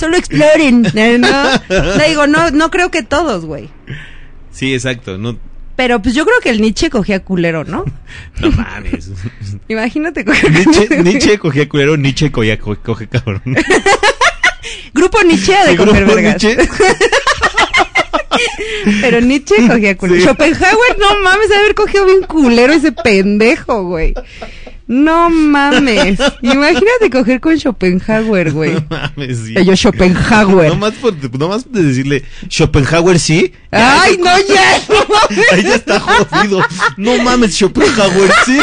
Solo exploren. No, no, digo, no, no creo que todos, güey. Sí, exacto. No, Pero pues yo creo que el Nietzsche cogía culero, ¿no? (laughs) no mames. (laughs) Imagínate coger Nietzsche, Nietzsche cogía culero, Nietzsche cogía, coge cabrón. Grupo Nietzsche de coger vergas. (laughs) Pero Nietzsche cogía culero. Sí. Schopenhauer, no mames, debe haber cogido bien culero ese pendejo, güey. No mames. Imagínate coger con Schopenhauer, güey. No mames, sí. Yo Schopenhauer. No más, por, de decirle Schopenhauer sí. Ay, no, ya. no mames. (laughs) Ahí ya está jodido. No mames, Schopenhauer sí.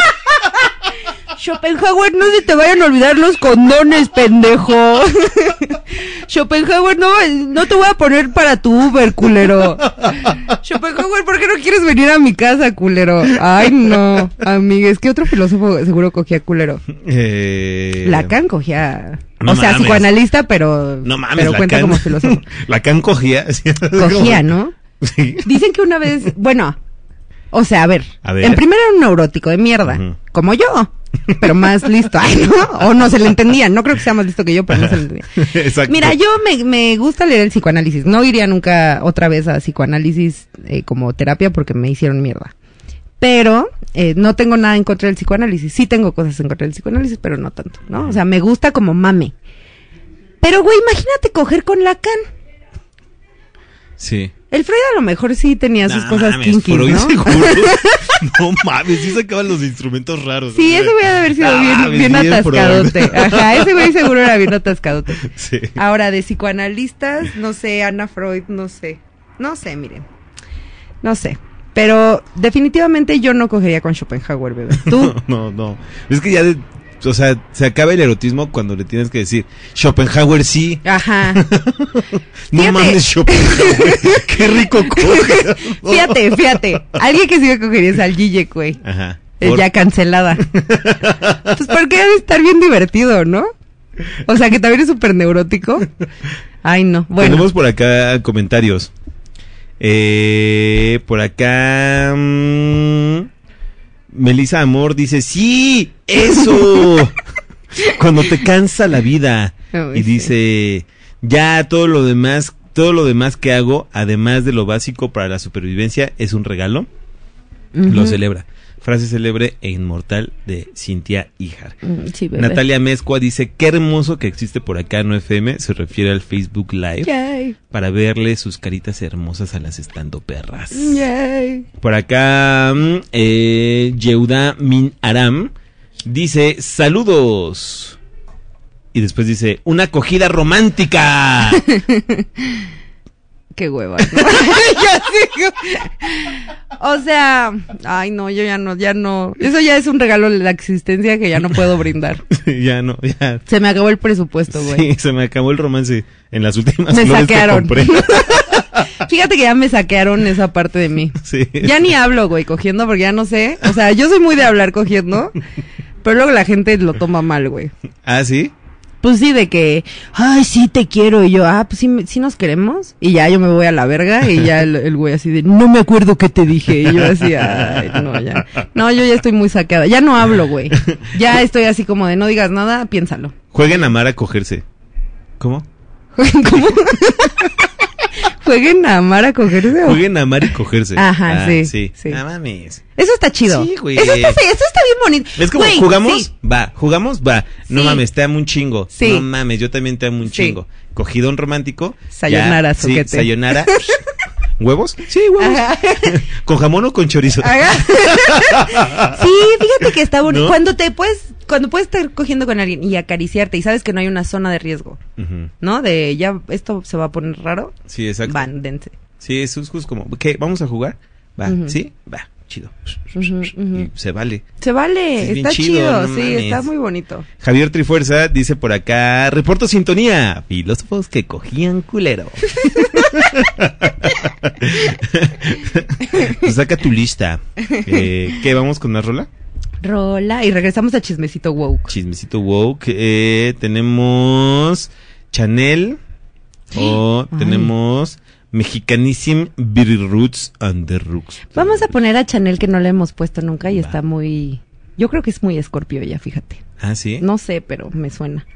Schopenhauer, no se te vayan a olvidar los condones, pendejo. (laughs) Schopenhauer, no, no te voy a poner para tu Uber, culero. Schopenhauer, ¿por qué no quieres venir a mi casa, culero? Ay, no, amigues, ¿qué otro filósofo seguro cogía culero? Eh, Lacan cogía, No o sea, mames. psicoanalista, pero, No mames, pero cuenta Lacan. como filósofo. (laughs) Lacan cogía. Cogía, ¿no? Sí. Dicen que una vez, bueno, o sea, a ver, A ver. en primero era un neurótico de mierda, como yo, pero más (laughs) listo, ay, ¿no? O no se le entendía, no creo que sea más listo que yo, pero no se le entendía. Exacto. Mira, yo me, me gusta leer el psicoanálisis, no iría nunca otra vez a psicoanálisis eh, como terapia porque me hicieron mierda. Pero eh, no tengo nada en contra del psicoanálisis, sí tengo cosas en contra del psicoanálisis, pero no tanto, ¿no? O sea, me gusta como mame. Pero, güey, imagínate coger con Lacan. Sí. El Freud a lo mejor sí tenía sus cosas mames, kinky, Freud ¿no? seguro. (laughs) No mames, sí sacaban los instrumentos raros. Sí, ese güey ha de haber sido Ah, bien, mames, bien bien atascadote. Ajá, ese güey seguro era bien atascadote. (laughs) Sí. Ahora, de psicoanalistas, no sé, Ana Freud, no sé. No sé, miren. No sé. Pero definitivamente yo no cogería con Schopenhauer, bebé. (laughs) ¿Tú? No, no. Es que ya, de- o sea, se acaba el erotismo cuando le tienes que decir Schopenhauer sí. Ajá. (laughs) No Fíjate. mames, Schopenhauer. (laughs) Qué rico coge. (laughs) Fíjate, fíjate. Alguien que sí me cogería es al güey. Ajá. Por- Ya cancelada. Pues porque debe estar bien divertido, ¿no? O sea, que también es súper neurótico. Ay, no. Bueno. Tenemos por acá comentarios. Eh, por acá. mm, Melissa Amor dice: ¡Sí! ¡Eso! (laughs) Cuando te cansa la vida. Uy, y dice: Ya todo lo demás. Todo lo demás que hago, además de lo básico para la supervivencia, es un regalo. Lo celebra. Frase célebre e inmortal de Cintia Ijar. Mm, Sí. Natalia Mezcua dice, qué hermoso que existe por acá en FM, se refiere al Facebook Live, Yay. para verle sus caritas hermosas a las estando perras. Yay. Por acá, mm, eh, Yehuda Min Aram dice, saludos. Y después dice, una acogida romántica. (laughs) Qué hueva. ¿no? (laughs) O sea, ay no, yo ya no, ya no. Eso ya es un regalo de la existencia que ya no puedo brindar. (laughs) ya no, ya. Se me acabó el presupuesto, güey. Sí, se me acabó el romance en las últimas Me flores que saquearon. compré. (laughs) Fíjate que ya me saquearon esa parte de mí. Sí. Ya ni hablo, güey, cogiendo porque ya no sé. O sea, yo soy muy de hablar cogiendo, pero luego la gente lo toma mal, güey. ¿Ah, sí? Pues sí, de que, ay, sí te quiero. Y yo, ah, pues sí, sí nos queremos. Y ya yo me voy a la verga. Y ya el, el güey así de, no me acuerdo qué te dije. Y yo así, ay, no, ya. No, yo ya estoy muy saqueada. Ya no hablo, güey. Ya (laughs) estoy así como de, no digas nada, piénsalo. Jueguen a amar a cogerse. ¿Cómo? (laughs) ¿Cómo? Jueguen a amar a cogerse. o- Jueguen a amar y cogerse. Ajá, Ah, sí, sí. sí. Ah, mames. Eso está chido. Sí, güey. Eso está, eso está bien bonito. Es como, Güey, ¿jugamos? sí. Va. ¿Jugamos? Va. No mames, te amo un chingo. Sí. No mames, yo también te amo un chingo. Cogidón romántico. Sayonara, ya, Sí, sayonara. (laughs) ¿Huevos? Sí, huevos. Ajá. (laughs) ¿Con jamón o con chorizo? Ajá. (laughs) sí, fíjate que está bonito. ¿No? Cuando te puedes, cuando puedes estar cogiendo con alguien y acariciarte y sabes que no hay una zona de riesgo. ¿no? De ya esto se va a poner raro. Sí, exacto. Van, dense. Sí, eso es justo como, ¿qué? ¿Vamos a jugar? Va. ¿Sí? Va. Chido. Y se vale. Se vale, Es está chido, chido, no sí, está muy bonito. Javier Trifuerza dice por acá, reporto sintonía, filósofos que cogían culero. (laughs) Pues saca tu lista. Eh, ¿Qué, vamos con una rola? Rola y regresamos a chismecito woke. Chismecito woke. Eh, tenemos Chanel (gasps) o Ay. tenemos Mexicanism Beer Roots and the Roots. Vamos a poner a Chanel que no le hemos puesto nunca y está muy Yo creo que es muy escorpio ella, fíjate. Ah, sí. No sé, pero me suena.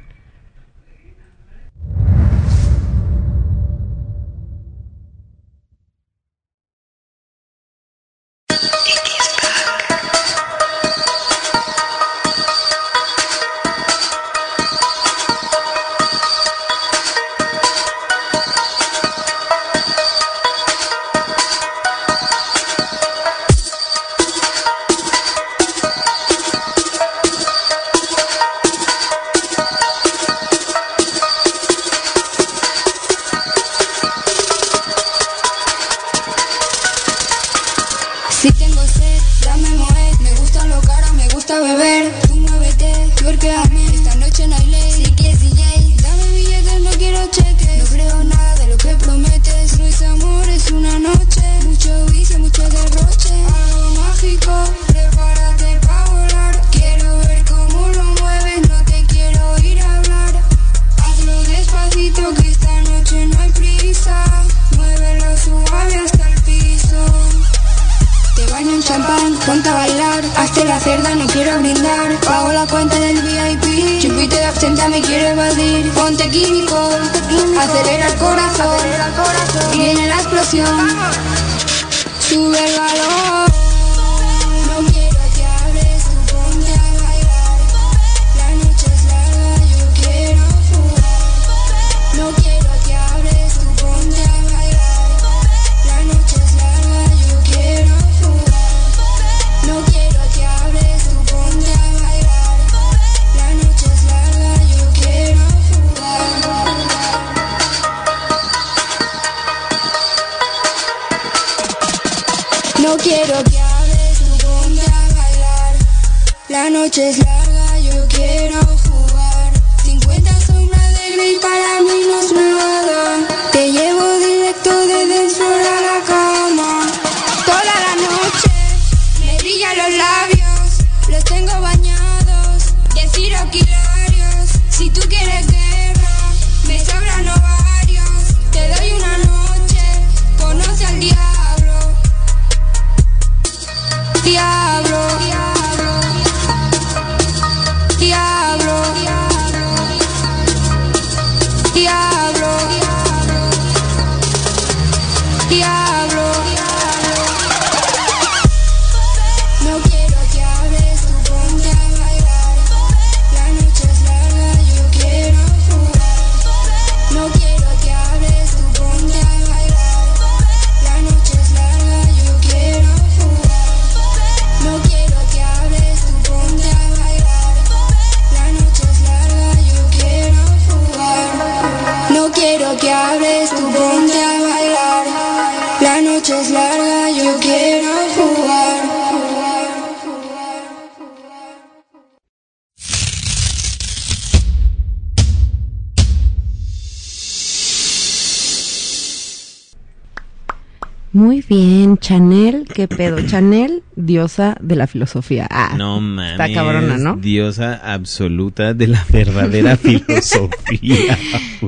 Chanel, diosa de la filosofía. Ah, No mames. Está cabrona, ¿no? Diosa absoluta de la verdadera (laughs) filosofía.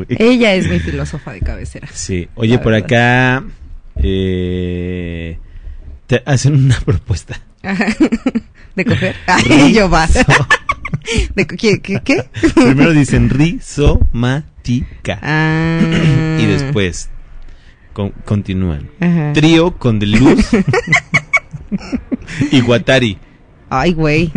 Ella es mi filósofa de cabecera. Sí. Oye, por acá eh, te hacen una propuesta. (laughs) ¿De coger? (laughs) Ay, yo va. ¿De qué, qué, qué? Primero dicen rizomática. Ah. Y después con- continúan. Trío con de luz (laughs) y Guatari. Ay, güey.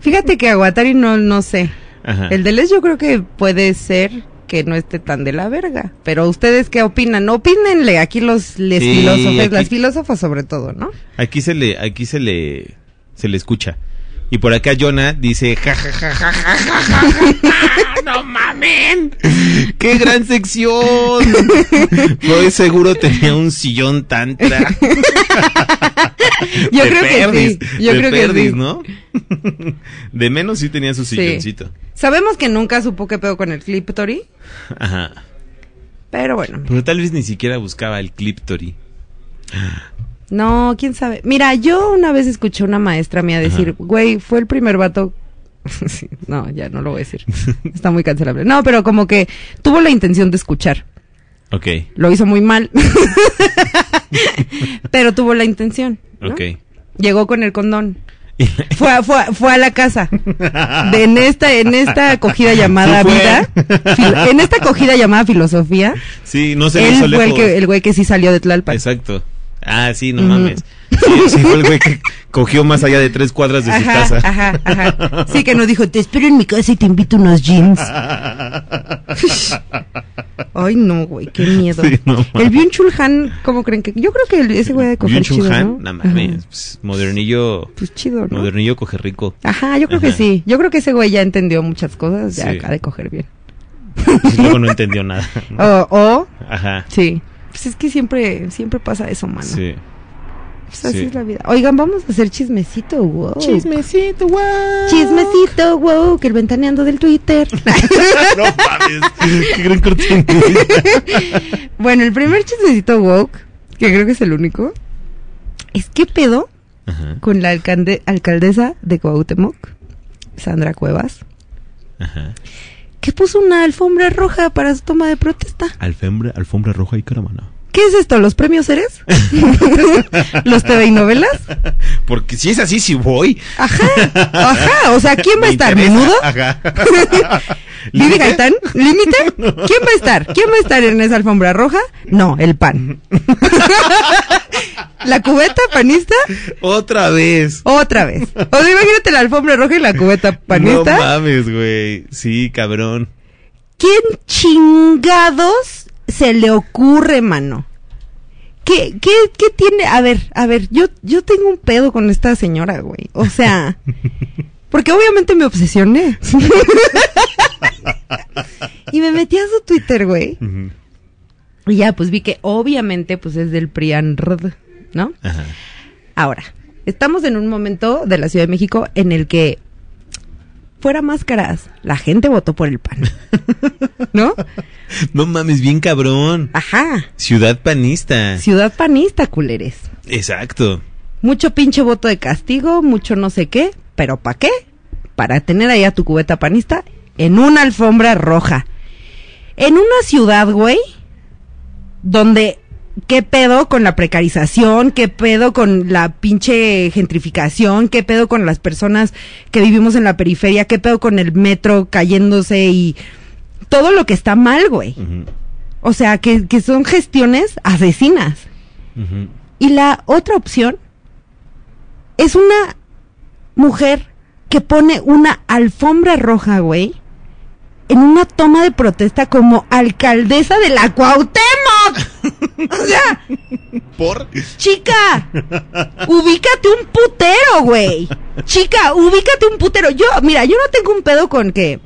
Fíjate que Aguatari no, no sé. Ajá. El de Les yo creo que puede ser que no esté tan de la verga. Pero ustedes qué opinan? Opínenle aquí los les Sí, filósofos, aquí- las filósofas sobre todo, ¿no? Aquí se le, aquí se le, se le escucha. Y por acá Jonah dice, ja, ja, ja, ja, ja, ja, ja, ja no mamen. ¡Qué gran sección! Voy seguro tenía un sillón tantra. (laughs) Yo de creo que. Yo creo que sí. ¿no? De menos sí tenía su silloncito. Sabemos que nunca supo qué pedo con el cliptory. Ajá. Pero bueno. Pero tal vez ni siquiera buscaba el cliptory. No, quién sabe. Mira, yo una vez escuché a una maestra mía decir, güey, fue el primer vato. (laughs) Sí, no, ya no lo voy a decir. Está muy cancelable. No, pero como que tuvo la intención de escuchar. Ok, Lo hizo muy mal. (laughs) pero tuvo la intención. ¿no? ok. Llegó con el condón. (laughs) Fue a, fue, fue a la casa. De, en esta, en esta acogida llamada Sí vida. en esta acogida llamada filosofía. Sí, no se él el que, el güey que sí salió de Tlalpan. Exacto. Ah, sí, no mames. Sí, sí fue el güey que cogió más allá de tres cuadras de su Ajá, casa. ajá, ajá. Sí que nos dijo, te espero en mi casa y te invito unos jeans. (laughs) Ay, no, güey, qué miedo. Sí, no el Chul Han, ¿cómo creen que? Yo creo que el- ese güey de coger chido, Han, ¿no? mames. Pues, modernillo. Pues chido, ¿no? Modernillo coge rico. Ajá, yo creo que sí. Yo creo que ese güey ya entendió muchas cosas, ya Sí. acaba de coger bien. Luego no entendió nada. ¿no? (laughs) O, o, Ajá. sí. Pues es que siempre, siempre pasa eso, mano. Sí. Pues así sí. es la vida. Oigan, vamos a hacer chismecito, wow. Chismecito, wow. Chismecito, wow, que el ventaneando del Twitter. (laughs) no mames. Qué gran cortina. (laughs) bueno, el primer chismecito woke, que creo que es el único, es qué pedo Ajá. con la alcalde- alcaldesa de Cuauhtémoc, Sandra Cuevas, Ajá. Que puso una alfombra roja para su toma de protesta. Alfombra, alfombra roja y caravana. ¿Qué es esto? ¿Los premios Ceres? (laughs) ¿Los TV y novelas? Porque si es así, sí voy. Ajá, ajá. O sea, ¿quién va a estar? ¿Menudo? Ajá. (laughs) ¿Vivi. Gaitán? ¿Límite? (laughs) ¿Quién va a estar? ¿Quién va a estar en esa alfombra roja? No, el pan. ¿La cubeta panista? Otra vez. Otra vez. O sea, imagínate la alfombra roja y la cubeta No panista. mames, güey. Sí, cabrón. ¿Quién chingados se le ocurre, mano? ¿Qué, qué, qué tiene? A ver, a ver, yo, yo tengo un pedo con esta señora, güey. O sea, (laughs) porque obviamente me obsesioné. (laughs) y me metí a su Twitter, güey. Y ya, pues vi que obviamente, pues es del PRIANRD, ¿no? Ajá. Ahora, estamos en un momento de la Ciudad de México en el que, fuera máscaras, la gente votó por el PAN. (laughs) ¿No? No mames, bien cabrón. Ajá. Ciudad panista. Ciudad panista, culeres. Exacto. Mucho pinche voto de castigo, mucho no sé qué, pero ¿para qué? Para tener ahí a tu cubeta panista en una alfombra roja. En una ciudad, güey, donde qué pedo con la precarización, qué pedo con la pinche gentrificación, qué pedo con las personas que vivimos en la periferia, qué pedo con el metro cayéndose y todo lo que está mal, güey. O sea, que, que son gestiones asesinas. Y la otra opción es una mujer que pone una alfombra roja, güey, en una toma de protesta como alcaldesa de la Cuauhtémoc. o sea, ¿Por? chica, ubícate un putero, güey. Chica, ubícate un putero. Yo, mira, yo no tengo un pedo con que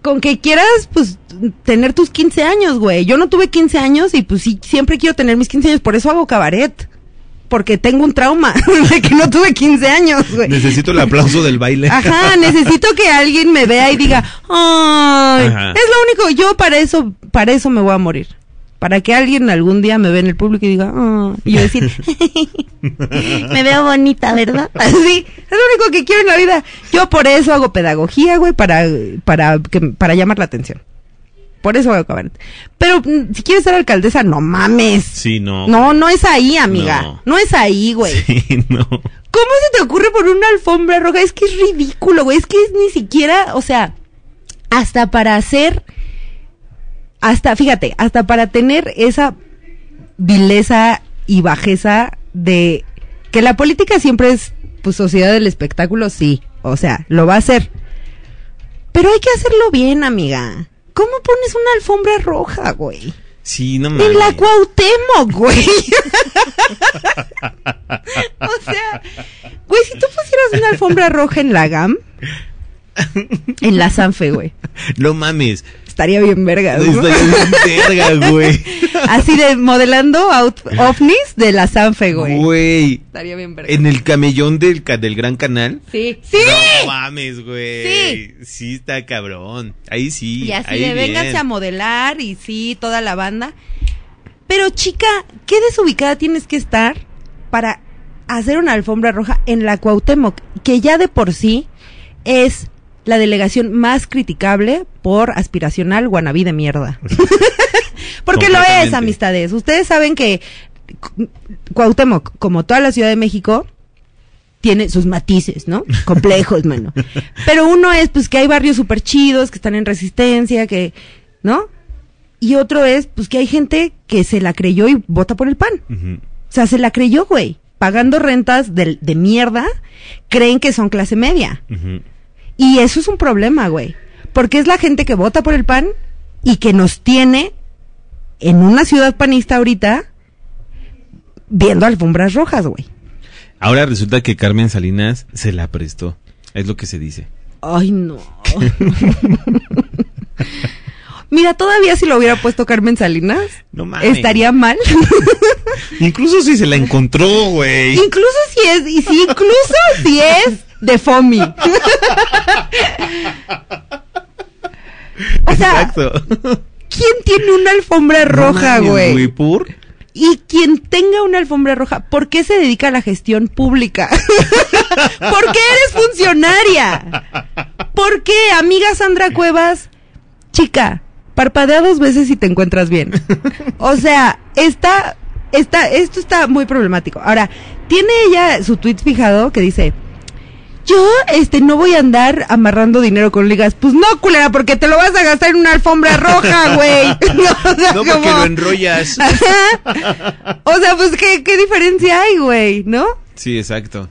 con que quieras, pues, tener tus 15 años, güey. Yo no tuve 15 años y pues sí, siempre quiero tener mis 15 años, por eso hago cabaret. Porque tengo un trauma (laughs) de que no tuve 15 años, güey. Necesito el aplauso del baile. Ajá, necesito que alguien me vea y diga, ay, Ajá. es lo único, yo para eso, para eso me voy a morir. Para que alguien algún día me vea en el público y diga, ah, y yo decir, (laughs) me veo bonita, ¿verdad? (laughs) Así, es lo único que quiero en la vida. Yo por eso hago pedagogía, güey, para, para, que, para llamar la atención. Por eso hago cabaret. Pero mm, si quieres ser alcaldesa, no mames. Sí, no. No, no es ahí, amiga. No. No, es ahí, güey. Sí, no. ¿Cómo se te ocurre poner una alfombra roja? Es que es ridículo, güey. Es que es ni siquiera, o sea, hasta para hacer, hasta, fíjate, hasta para tener esa vileza y bajeza de que la política siempre es, pues, sociedad del espectáculo, sí. O sea, lo va a hacer. Pero hay que hacerlo bien, amiga. ¿Cómo pones una alfombra roja, güey? Sí, no mames. En la Cuauhtémoc, güey. (laughs) o sea, güey, si tú pusieras una alfombra roja en la GAM, en la Sanfe, güey, No mames. Estaría bien verga, ¿no? Estaría bien verga, güey. (laughs) Así de modelando out- ovnis de la Sanfe, güey. Güey. Estaría bien verga. En el camellón del, del Gran Canal. Sí, sí. No mames, güey. Sí. está cabrón. Ahí sí. Y así ahí de bien. vénganse a modelar y sí, toda la banda. Pero chica, ¿qué desubicada tienes que estar para hacer una alfombra roja en la Cuauhtémoc? Que ya de por sí es la delegación más criticable por aspiracional guanabí de mierda. (laughs) Porque lo es, amistades. Ustedes saben que Cu- Cuauhtémoc, como toda la Ciudad de México, tiene sus matices, ¿no? (laughs) Complejos, mano. Pero uno es, pues, que hay barrios súper chidos, que están en resistencia, que, ¿no? Y otro es, pues, que hay gente que se la creyó y vota por el pan. O sea, se la creyó, güey. Pagando rentas de, de mierda, creen que son clase media. Y eso es un problema, güey. Porque es la gente que vota por el PAN y que nos tiene en una ciudad panista ahorita viendo alfombras rojas, güey. Ahora resulta que Carmen Salinas se la prestó. Es lo que se dice. Ay, no. Mira, todavía si lo hubiera puesto Carmen Salinas, No mames. estaría mal. Incluso si se la encontró, güey. incluso si es, y si incluso si es de FOMI. (laughs) o sea, Exacto. ¿quién tiene una alfombra roja, No güey? ¿Por? Y quien tenga una alfombra roja, ¿por qué se dedica a la gestión pública? (laughs) ¿Por qué eres funcionaria? ¿Por qué, amiga Sandra Cuevas? Chica, parpadea dos veces y te encuentras bien. O sea, está, está, esto está muy problemático. Ahora, tiene ella su tweet fijado que dice, yo, este, no voy a andar amarrando dinero con ligas. Pues no, culera, porque te lo vas a gastar en una alfombra roja, (laughs) güey. (laughs) O sea, No, porque como- lo enrollas. (laughs) o sea, pues, ¿qué, qué diferencia hay, güey? ¿No? Sí, exacto.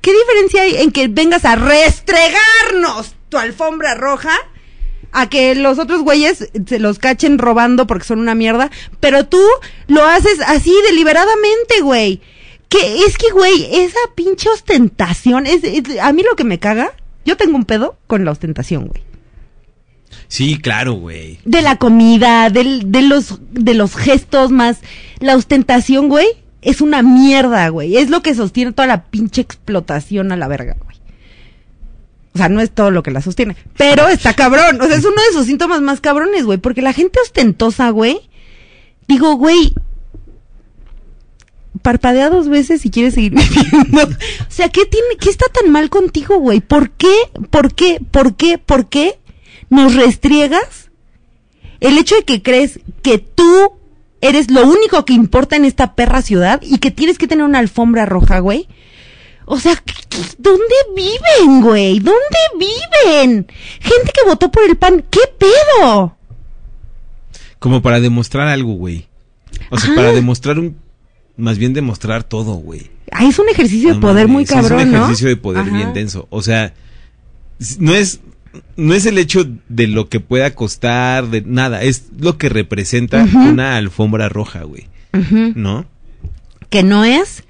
¿Qué diferencia hay en que vengas a restregarnos tu alfombra roja? A que los otros güeyes se los cachen robando porque son una mierda. Pero tú lo haces así deliberadamente, güey. Que es que, güey, esa pinche ostentación. Es, es- a mí lo que me caga. Yo tengo un pedo con la ostentación, güey. Sí, claro, güey. de la comida, del, de los de los gestos más la ostentación, güey, es una mierda, güey. Es lo que sostiene toda la pinche explotación a la verga, güey. O sea, no es todo lo que la sostiene, pero (laughs) está cabrón, o sea, es uno de sus síntomas más cabrones, güey, porque la gente ostentosa, güey, digo, güey, parpadea dos veces si quieres seguir (laughs) viviendo. O sea, ¿qué tiene, qué está tan mal contigo, güey? ¿Por qué, por qué, por qué, por qué nos restriegas el hecho de que crees que tú eres lo único que importa en esta perra ciudad y que tienes que tener una alfombra roja, güey? O sea, ¿qué- qué- ¿dónde viven, güey? ¿Dónde viven? Gente que votó por el PAN, ¿qué pedo? Como para demostrar algo, güey. O sea, Ajá. para demostrar un... Más bien demostrar todo, güey. Ah, es un ejercicio de No poder muy cabrón, Es un ¿no? ejercicio de poder Ajá. bien denso. O sea, no es... No es el hecho de lo que pueda costar, de nada, es lo que representa una alfombra roja, güey. Ujú. ¿No? que no es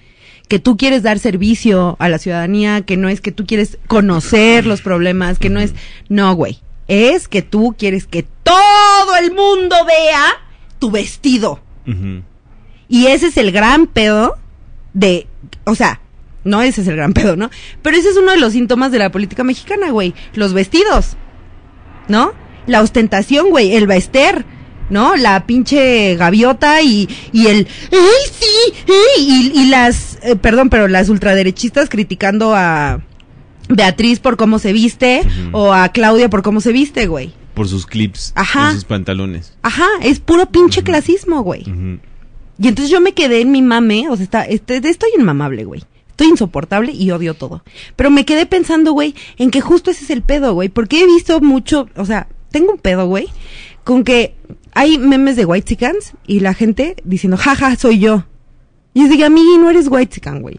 que tú quieres dar servicio a la ciudadanía, que no es que tú quieres conocer los problemas, que no es, no, güey, es que tú quieres que todo el mundo vea tu vestido. Y ese es el gran pedo de, o sea, no ese es el gran pedo, ¿no? Pero ese es uno de los síntomas de la política mexicana, güey, los vestidos, ¿no? La ostentación, güey, el vester, ¿no? La pinche gaviota y, y el, ¡ay, sí! ¡ay! Y, y las, eh, perdón, pero las ultraderechistas criticando a Beatriz por cómo se viste o a Claudia por cómo se viste, güey. Por sus clips, Ajá. por sus pantalones. Ajá, es puro pinche clasismo, güey. Y entonces yo me quedé en mi mame, o sea, está, este, estoy inmamable, güey. Estoy insoportable y odio todo. Pero me quedé pensando, güey, en que justo ese es el pedo, güey. Porque he visto mucho, o sea, tengo un pedo, güey, con que hay memes de White y la gente diciendo, jaja, soy yo. Y yo digo, amigui, no eres White güey.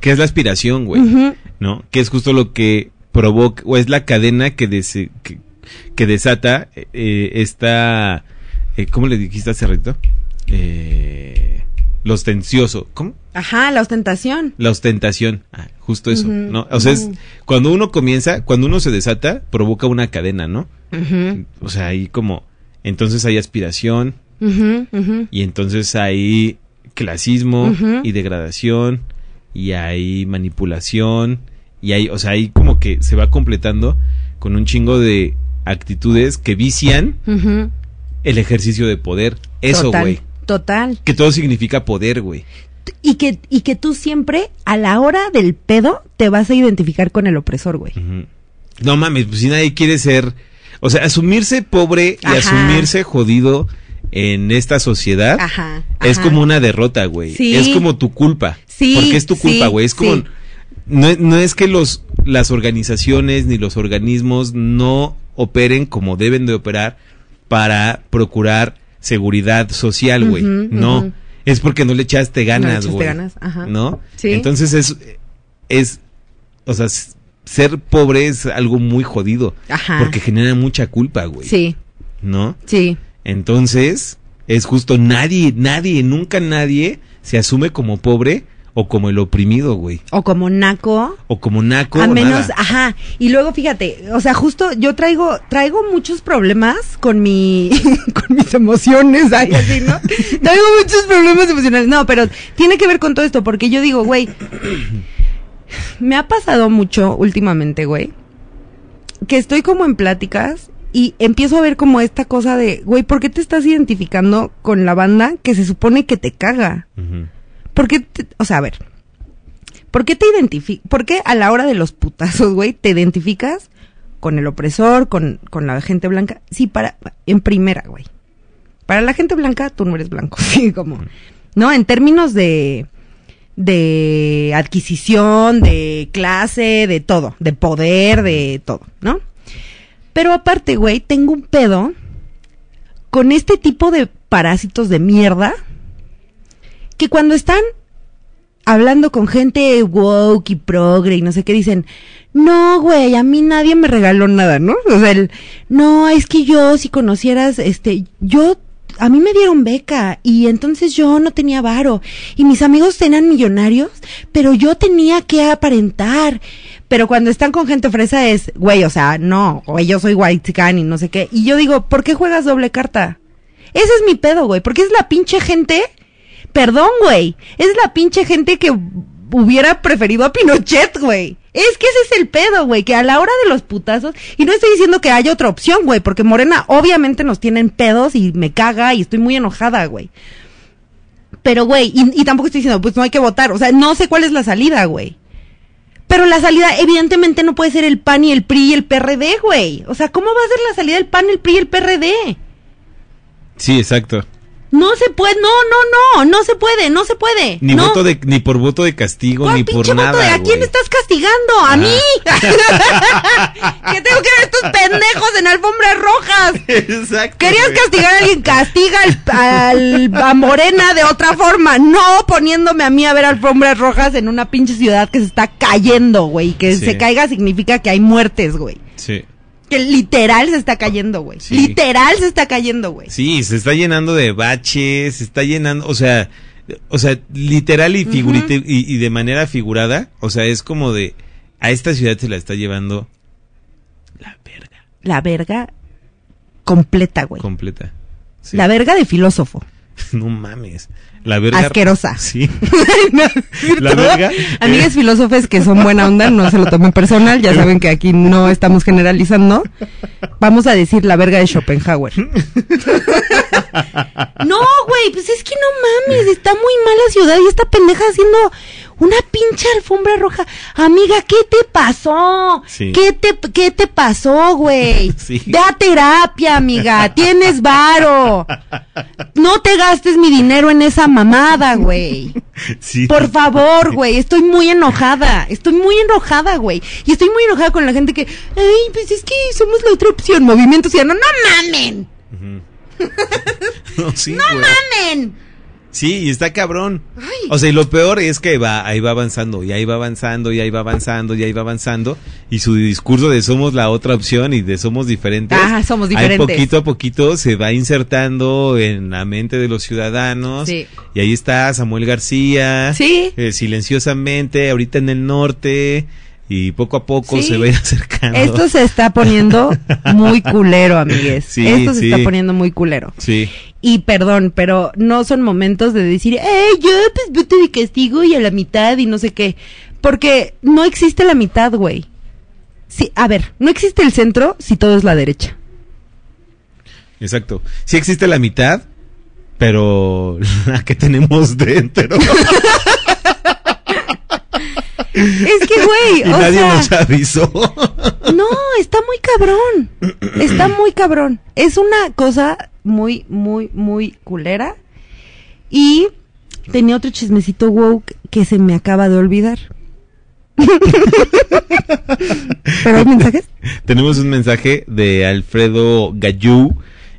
Que es la aspiración, güey. ¿No? Que es justo lo que provoca, o es la cadena que, dese- que, que desata eh, esta... eh, ¿Cómo le dijiste hace rato? Eh, lo ostencioso. ¿Cómo? Ajá, la ostentación. La ostentación. Ah, justo eso, ¿no? O sea, es, cuando uno comienza, cuando uno se desata, provoca una cadena, ¿no? Ujú, O sea, ahí como... Entonces hay aspiración, ujú. y entonces hay clasismo y degradación y hay manipulación y hay, o sea, ahí como que se va completando con un chingo de actitudes que vician el ejercicio de poder. Eso, güey. Total. Que todo significa poder, güey. Y que, y que tú siempre, a la hora del pedo, te vas a identificar con el opresor, güey. No mames, pues si nadie quiere ser, o sea, asumirse pobre y Ajá. asumirse jodido en esta sociedad Ajá. es ajá. como una derrota, güey. Sí. Es como tu culpa. Sí, Porque es tu culpa, sí, güey. es como. sí. No, es- no es que los, las organizaciones ni los organismos no operen como deben de operar para procurar seguridad social, güey. No. Es porque no le echaste ganas, echaste güey. ganas, ajá. ¿No? Sí. Entonces es. Es. O sea, ser pobre es algo muy jodido. Ajá. Porque genera mucha culpa, güey. Sí, ¿No? sí. Entonces, es justo nadie, nadie, nunca nadie se asume como pobre o como el oprimido, güey. O como naco. O como naco. a menos, nada. ajá. Y luego fíjate, o sea, justo yo traigo, traigo muchos problemas con mi, (laughs) con mis emociones, ay, así, ¿no? (laughs) traigo muchos problemas emocionales. No, pero tiene que ver con todo esto, porque yo digo, güey, me ha pasado mucho últimamente, güey, que estoy como en pláticas y empiezo a ver como esta cosa de, güey, ¿por qué te estás identificando con la banda que se supone que te caga? Ujú. ¿Por qué, te- o sea, a ver, ¿por qué te identificas, por qué a la hora de los putazos, güey, te identificas con el opresor, con, con la gente blanca? Sí, para, en primera, güey. Para la gente blanca, tú no eres blanco, (laughs) sí, como, ¿no? En términos de, de adquisición, de clase, de todo, de poder, de todo, ¿no? Pero aparte, güey, tengo un pedo con este tipo de parásitos de mierda que cuando están hablando con gente woke y progre y no sé qué dicen, no, güey, a mí nadie me regaló nada, ¿no? O sea, el, no, es que yo, si conocieras, este, yo, a mí me dieron beca y entonces yo no tenía varo y mis amigos eran millonarios, pero yo tenía que aparentar. Pero cuando están con gente fresa es, güey, o sea, no, güey, yo soy white y no sé qué. Y yo digo, ¿por qué juegas doble carta? Ese es mi pedo, güey, porque es la pinche gente Perdón, güey. Es la pinche gente que hubiera preferido a Pinochet, güey. Es que ese es el pedo, güey, que a la hora de los putazos, y no estoy diciendo que haya otra opción, güey, porque Morena obviamente nos tienen pedos y me caga y estoy muy enojada, güey. Pero, güey, y, tampoco estoy diciendo, pues no hay que votar, o sea, no sé cuál es la salida, güey. Pero la salida, evidentemente, no puede ser el PAN y el PRI y el PRD, güey. O sea, ¿cómo va a ser la salida del PAN, el PRI y el PRD? Sí, exacto. No se puede, no, no, no, no se puede, no se puede. Ni no. voto de, ni por voto de castigo, ¿Cuál ni por nada. voto de a quién estás castigando? ¿A mí? (laughs) que tengo que ver estos pendejos en alfombras rojas. Exacto. Querías güey. castigar a alguien, castiga al, al- a Morena de otra forma, no poniéndome a mí a ver alfombras rojas en una pinche ciudad que se está cayendo, güey. Que Sí. se caiga significa que hay muertes, güey. Sí. Que literal se está cayendo, güey. Sí. Literal se está cayendo, güey. Sí, se está llenando de baches, se está llenando, o sea, o sea, literal y, figurite- y, y de manera figurada, o sea, es como de, a esta ciudad se la está llevando La verga completa, güey. completa. Sí. La verga de filósofo. (laughs) No mames. La verga. Asquerosa. Sí. (laughs) No, (laughs) La verga. Amigas filósofes que son buena onda, no se lo tomen personal, ya saben que aquí no estamos generalizando. Vamos a decir la verga de Schopenhauer. (laughs) No, güey, pues es que no mames, está muy mal la ciudad y esta pendeja haciendo una pinche alfombra roja. Amiga, ¿qué te pasó? Sí. ¿Qué te qué te pasó, güey? (laughs) Sí. Ve a terapia, amiga, tienes varo. No te gastes mi dinero en esa mamada, güey. Sí. Por favor, güey, estoy muy enojada, estoy muy enojada, güey. Y estoy muy enojada con la gente que, ay, pues es que somos la otra opción, movimiento ciudadano. No mamen, (laughs) (laughs) No, sí, no güey. mamen. Sí, y está cabrón. O sea, y lo peor es que va, ahí va avanzando, y ahí va avanzando, y ahí va avanzando, y ahí va avanzando. Y su discurso de somos la otra opción y de somos diferentes. Ah, somos ahí diferentes. poquito a poquito se va insertando en la mente de los ciudadanos. Sí. Y ahí está Samuel García. Sí. eh, silenciosamente, ahorita en el norte. Y poco a poco Sí. se va a ir (laughs) acercando. Esto se está poniendo muy culero, amigues. Sí, Esto se sí. está poniendo muy culero. Sí. Y perdón, pero no son momentos de decir, eh, yo pues voto de castigo y a la mitad y no sé qué. Porque no existe la mitad, güey. Sí, a ver, no existe el centro si todo es la derecha. Exacto. Sí existe la mitad, pero (laughs) la que tenemos dentro. (laughs) Es que, güey, (laughs) y o nadie sea, nos avisó. (laughs) no, está muy cabrón. Está (clears throat) muy cabrón. Es una cosa muy, muy, muy culera. Y tenía otro chismecito woke que se me acaba de olvidar. (laughs) ¿Pero hay mensajes? Tenemos un mensaje de Alfredo Gallú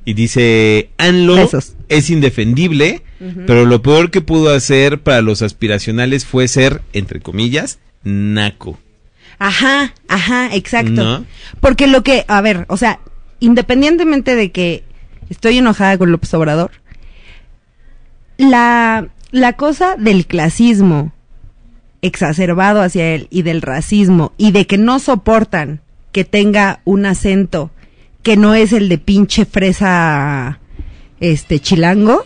y dice, Anlo Besos. es indefendible, pero lo peor que pudo hacer para los aspiracionales fue ser, entre comillas, naco. Ajá, ajá, exacto. ¿No? Porque lo que, a ver, o sea, independientemente de que estoy enojada con López Obrador, la, la cosa del clasismo exacerbado hacia él y del racismo y de que no soportan que tenga un acento que no es el de pinche fresa este chilango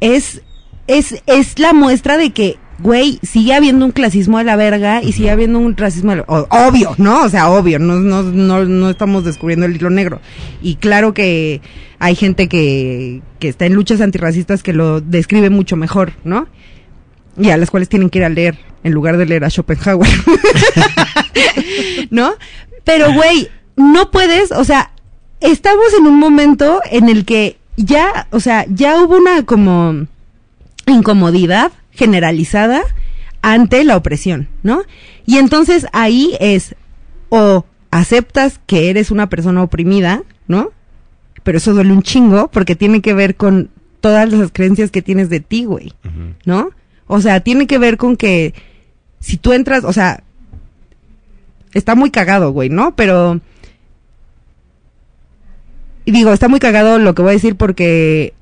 es es es la muestra de que güey sigue habiendo un clasismo de la verga y sigue habiendo un racismo de la- obvio no o sea obvio no, no no no estamos descubriendo el hilo negro y claro que hay gente que que está en luchas antirracistas que lo describe mucho mejor no y a las cuales tienen que ir a leer en lugar de leer a Schopenhauer. (laughs) ¿No? Pero, güey, no puedes, o sea, estamos en un momento en el que ya, o sea, ya hubo una como incomodidad generalizada ante la opresión, ¿no? Y entonces ahí es o aceptas que eres una persona oprimida, ¿no? Pero eso duele un chingo porque tiene que ver con todas las creencias que tienes de ti, güey. ¿no? O sea, tiene que ver con que si tú entras, o sea, está muy cagado, güey, ¿no? Pero y digo, está muy cagado lo que voy a decir porque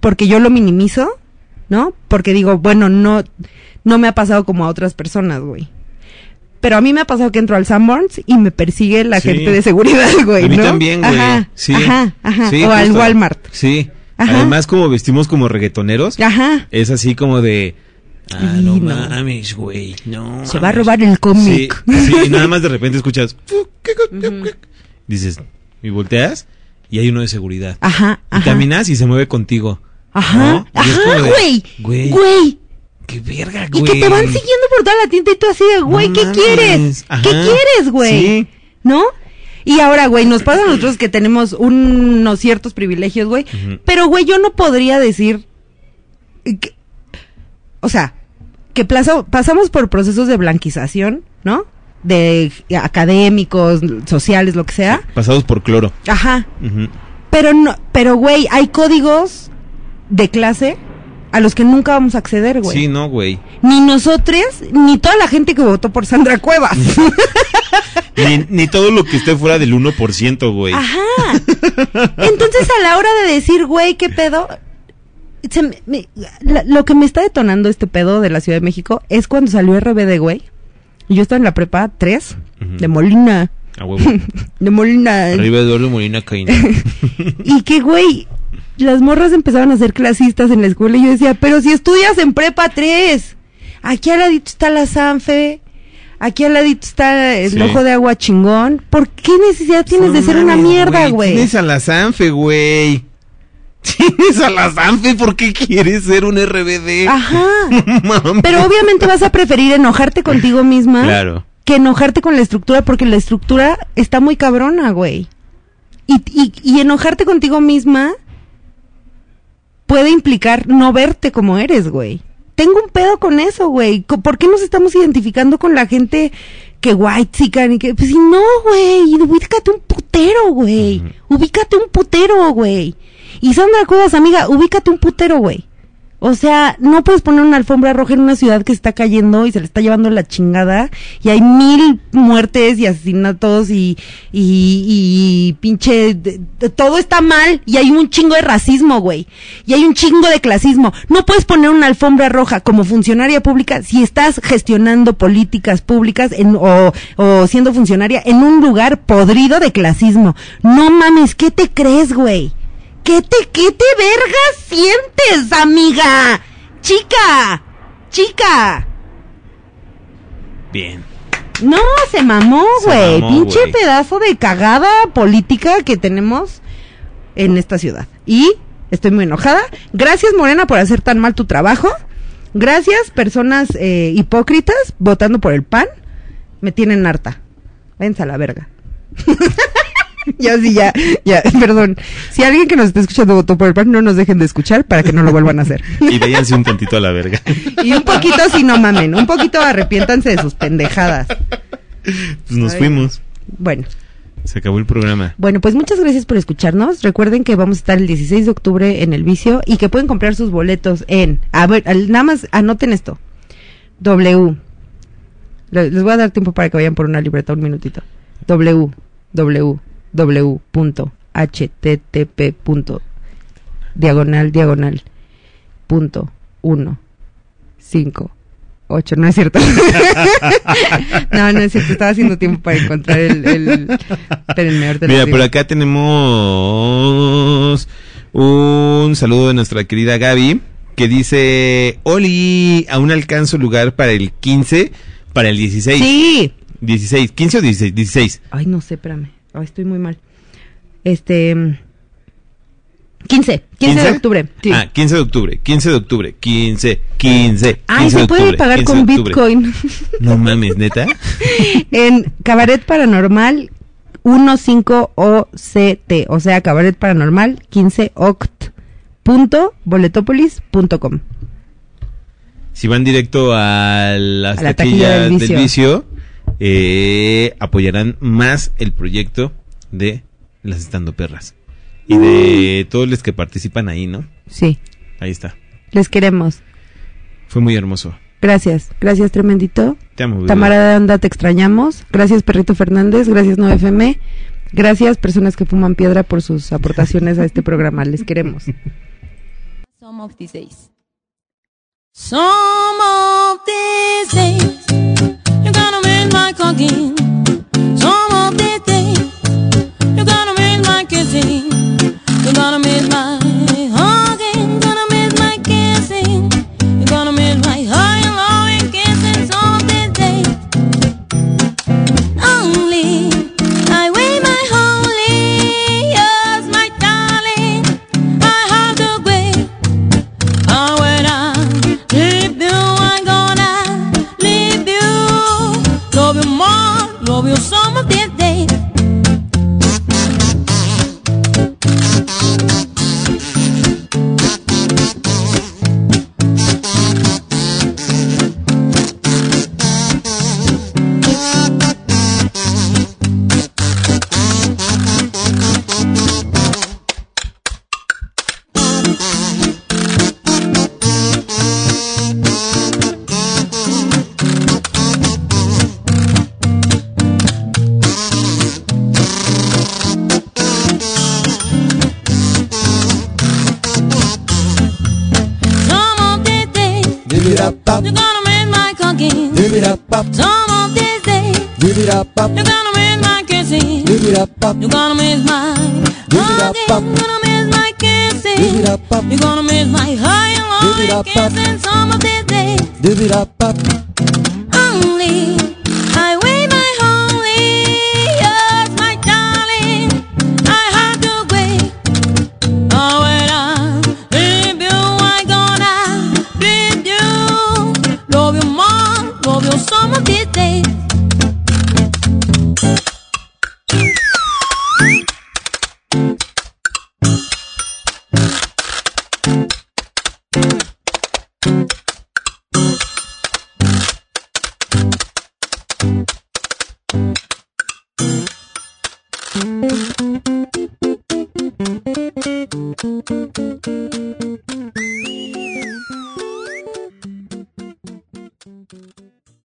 porque yo lo minimizo, ¿no? Porque digo, bueno, no no me ha pasado como a otras personas, güey. Pero a mí me ha pasado que entro al Sanborns y me persigue la Sí. gente de seguridad, (laughs) güey, A mí ¿no? también, güey. Ajá, Sí. ajá, ajá. Sí, o al. Walmart. Sí. Ajá. Además, como vestimos como reggaetoneros, Ajá. es así como de... Ah, no mames, güey. No. Se va a mames". robar el cómic. Sí, sí, y nada más de repente escuchas. (laughs) Dices, y volteas y hay uno de seguridad. Ajá, Y ajá. caminas y se mueve contigo. Ajá. Y ajá, güey. Güey. Qué verga, Y güey. que te van siguiendo por toda la tienda y tú así de, güey, No ¿qué mames. quieres? Ajá. ¿Qué quieres, güey? Sí. ¿No? Y ahora, güey, nos pasa a nosotros que tenemos unos ciertos privilegios, güey. Pero, güey, yo no podría decir. que- o sea, que plazo- pasamos por procesos de blanquización, ¿no? De académicos, sociales, lo que sea. Pasados por cloro. Ajá. Ujú. Pero no, pero güey, hay códigos de clase a los que nunca vamos a acceder, güey. Sí, no, güey. Ni nosotros, ni toda la gente que votó por Sandra Cuevas. (laughs) Ni, ni todo lo que esté fuera del 1%, güey. Ajá. Entonces, a la hora de decir, güey, ¿qué pedo? Se me- me- la- lo que me está detonando este pedo de la Ciudad de México es cuando salió RBD, güey. Y Yo estaba en la prepa 3 Ujú. de Molina. A huevo. (laughs) De Molina. Arriba Eduardo Molina Caína. (laughs) Y que, güey, las morras empezaban a ser clasistas en la escuela y yo decía, pero si estudias en prepa 3, aquí al ladito está la Sanfe, aquí al ladito está el Sí. ojo de agua chingón, ¿por qué necesidad tienes de ser una mierda, güey? Tienes a la Sanfe, güey. (laughs) Tienes a la Sanfe, ¿por qué quieres ser un RBD? Ajá. (laughs) Pero obviamente vas a preferir enojarte contigo misma Claro. que enojarte con la estructura porque la estructura está muy cabrona, güey. Y, y, y enojarte contigo misma puede implicar no verte como eres, güey. Tengo un pedo con eso, güey. ¿Por qué nos estamos identificando con la gente que white chican y que pues si no, güey, ubícate un putero, güey. Ubícate un putero, güey. Y Sandra Cuevas, amiga, ubícate un putero, güey. O sea, no puedes poner una alfombra roja en una ciudad que está cayendo y se le está llevando la chingada y hay mil muertes y asesinatos y, y, y pinche, todo está mal y hay un chingo de racismo, güey. Y hay un chingo de clasismo. No puedes poner una alfombra roja como funcionaria pública si estás gestionando políticas públicas en, o, o siendo funcionaria en un lugar podrido de clasismo. No mames, ¿qué te crees, güey? ¿Qué te, qué te vergas sientes, amiga? Chica, chica. Bien. No, se mamó, güey. Pinche pedazo de cagada política que tenemos en esta ciudad. Y estoy muy enojada. Gracias, Morena, por hacer tan mal tu trabajo. Gracias, personas eh, hipócritas votando por el PAN. Me tienen harta. Vénse a la verga. (laughs) (laughs) ya sí, ya, ya, (laughs) perdón. Si alguien que nos está escuchando votó por el PAN, no nos dejen de escuchar para que no lo vuelvan a hacer. (laughs) Y váyanse un tantito a la verga. Y un poquito si no mamen, un poquito arrepiéntanse de sus pendejadas. Pues nos Ay. fuimos. Bueno, Se acabó el programa. bueno, pues muchas gracias por escucharnos. Recuerden que vamos a estar el 16 de octubre en el vicio y que pueden comprar sus boletos en, a ver, nada más anoten esto. W. Le- Les voy a dar tiempo para que vayan por una libreta un minutito. W. W. W. punto http. punto diagonal diagonal punto uno cinco ocho no es cierto (laughs) no no es cierto estaba haciendo tiempo para encontrar el, el... espérenme ahorita les Mira, digo. por acá tenemos un saludo de nuestra querida Gaby que dice, Oli, aún alcanzo lugar para el 15, para el 16. sí 16, 15 o 16, 16. ay no sé espérame estoy muy mal este mm, 15 15 de octubre sí. Ah, 15 de octubre, 15 de octubre, 15, 15. Ay, 15 de se puede octubre, pagar 15 con. Bitcoin. (laughs) No mames, neta. (laughs) en Cabaret Paranormal 15OCT, o sea, Cabaret Paranormal 15oct. Punto boletopolis.com. Si van directo a las A la taquilla taquillas del del vicio. vicio, eh, apoyarán más el proyecto de las estando perras. Y de todos los que participan ahí, ¿no? Sí, Ahí está. les queremos. Fue muy hermoso. Gracias, gracias Tremendito. Te amo. Tamara de Anda, te extrañamos. Gracias Perrito Fernández, gracias 9FM. Gracias personas que fuman piedra por sus aportaciones a este (laughs) programa. Les queremos. Some of these days. Some of these days, miss my cooking. Some of these days, you're gonna miss my kissing. You're gonna miss my Wilson. Cooking. Some of these days, you're gonna miss my kissing. You're gonna miss my hugging. Gonna miss my kissing. You're gonna miss my high and low and kissing. Some of these days, only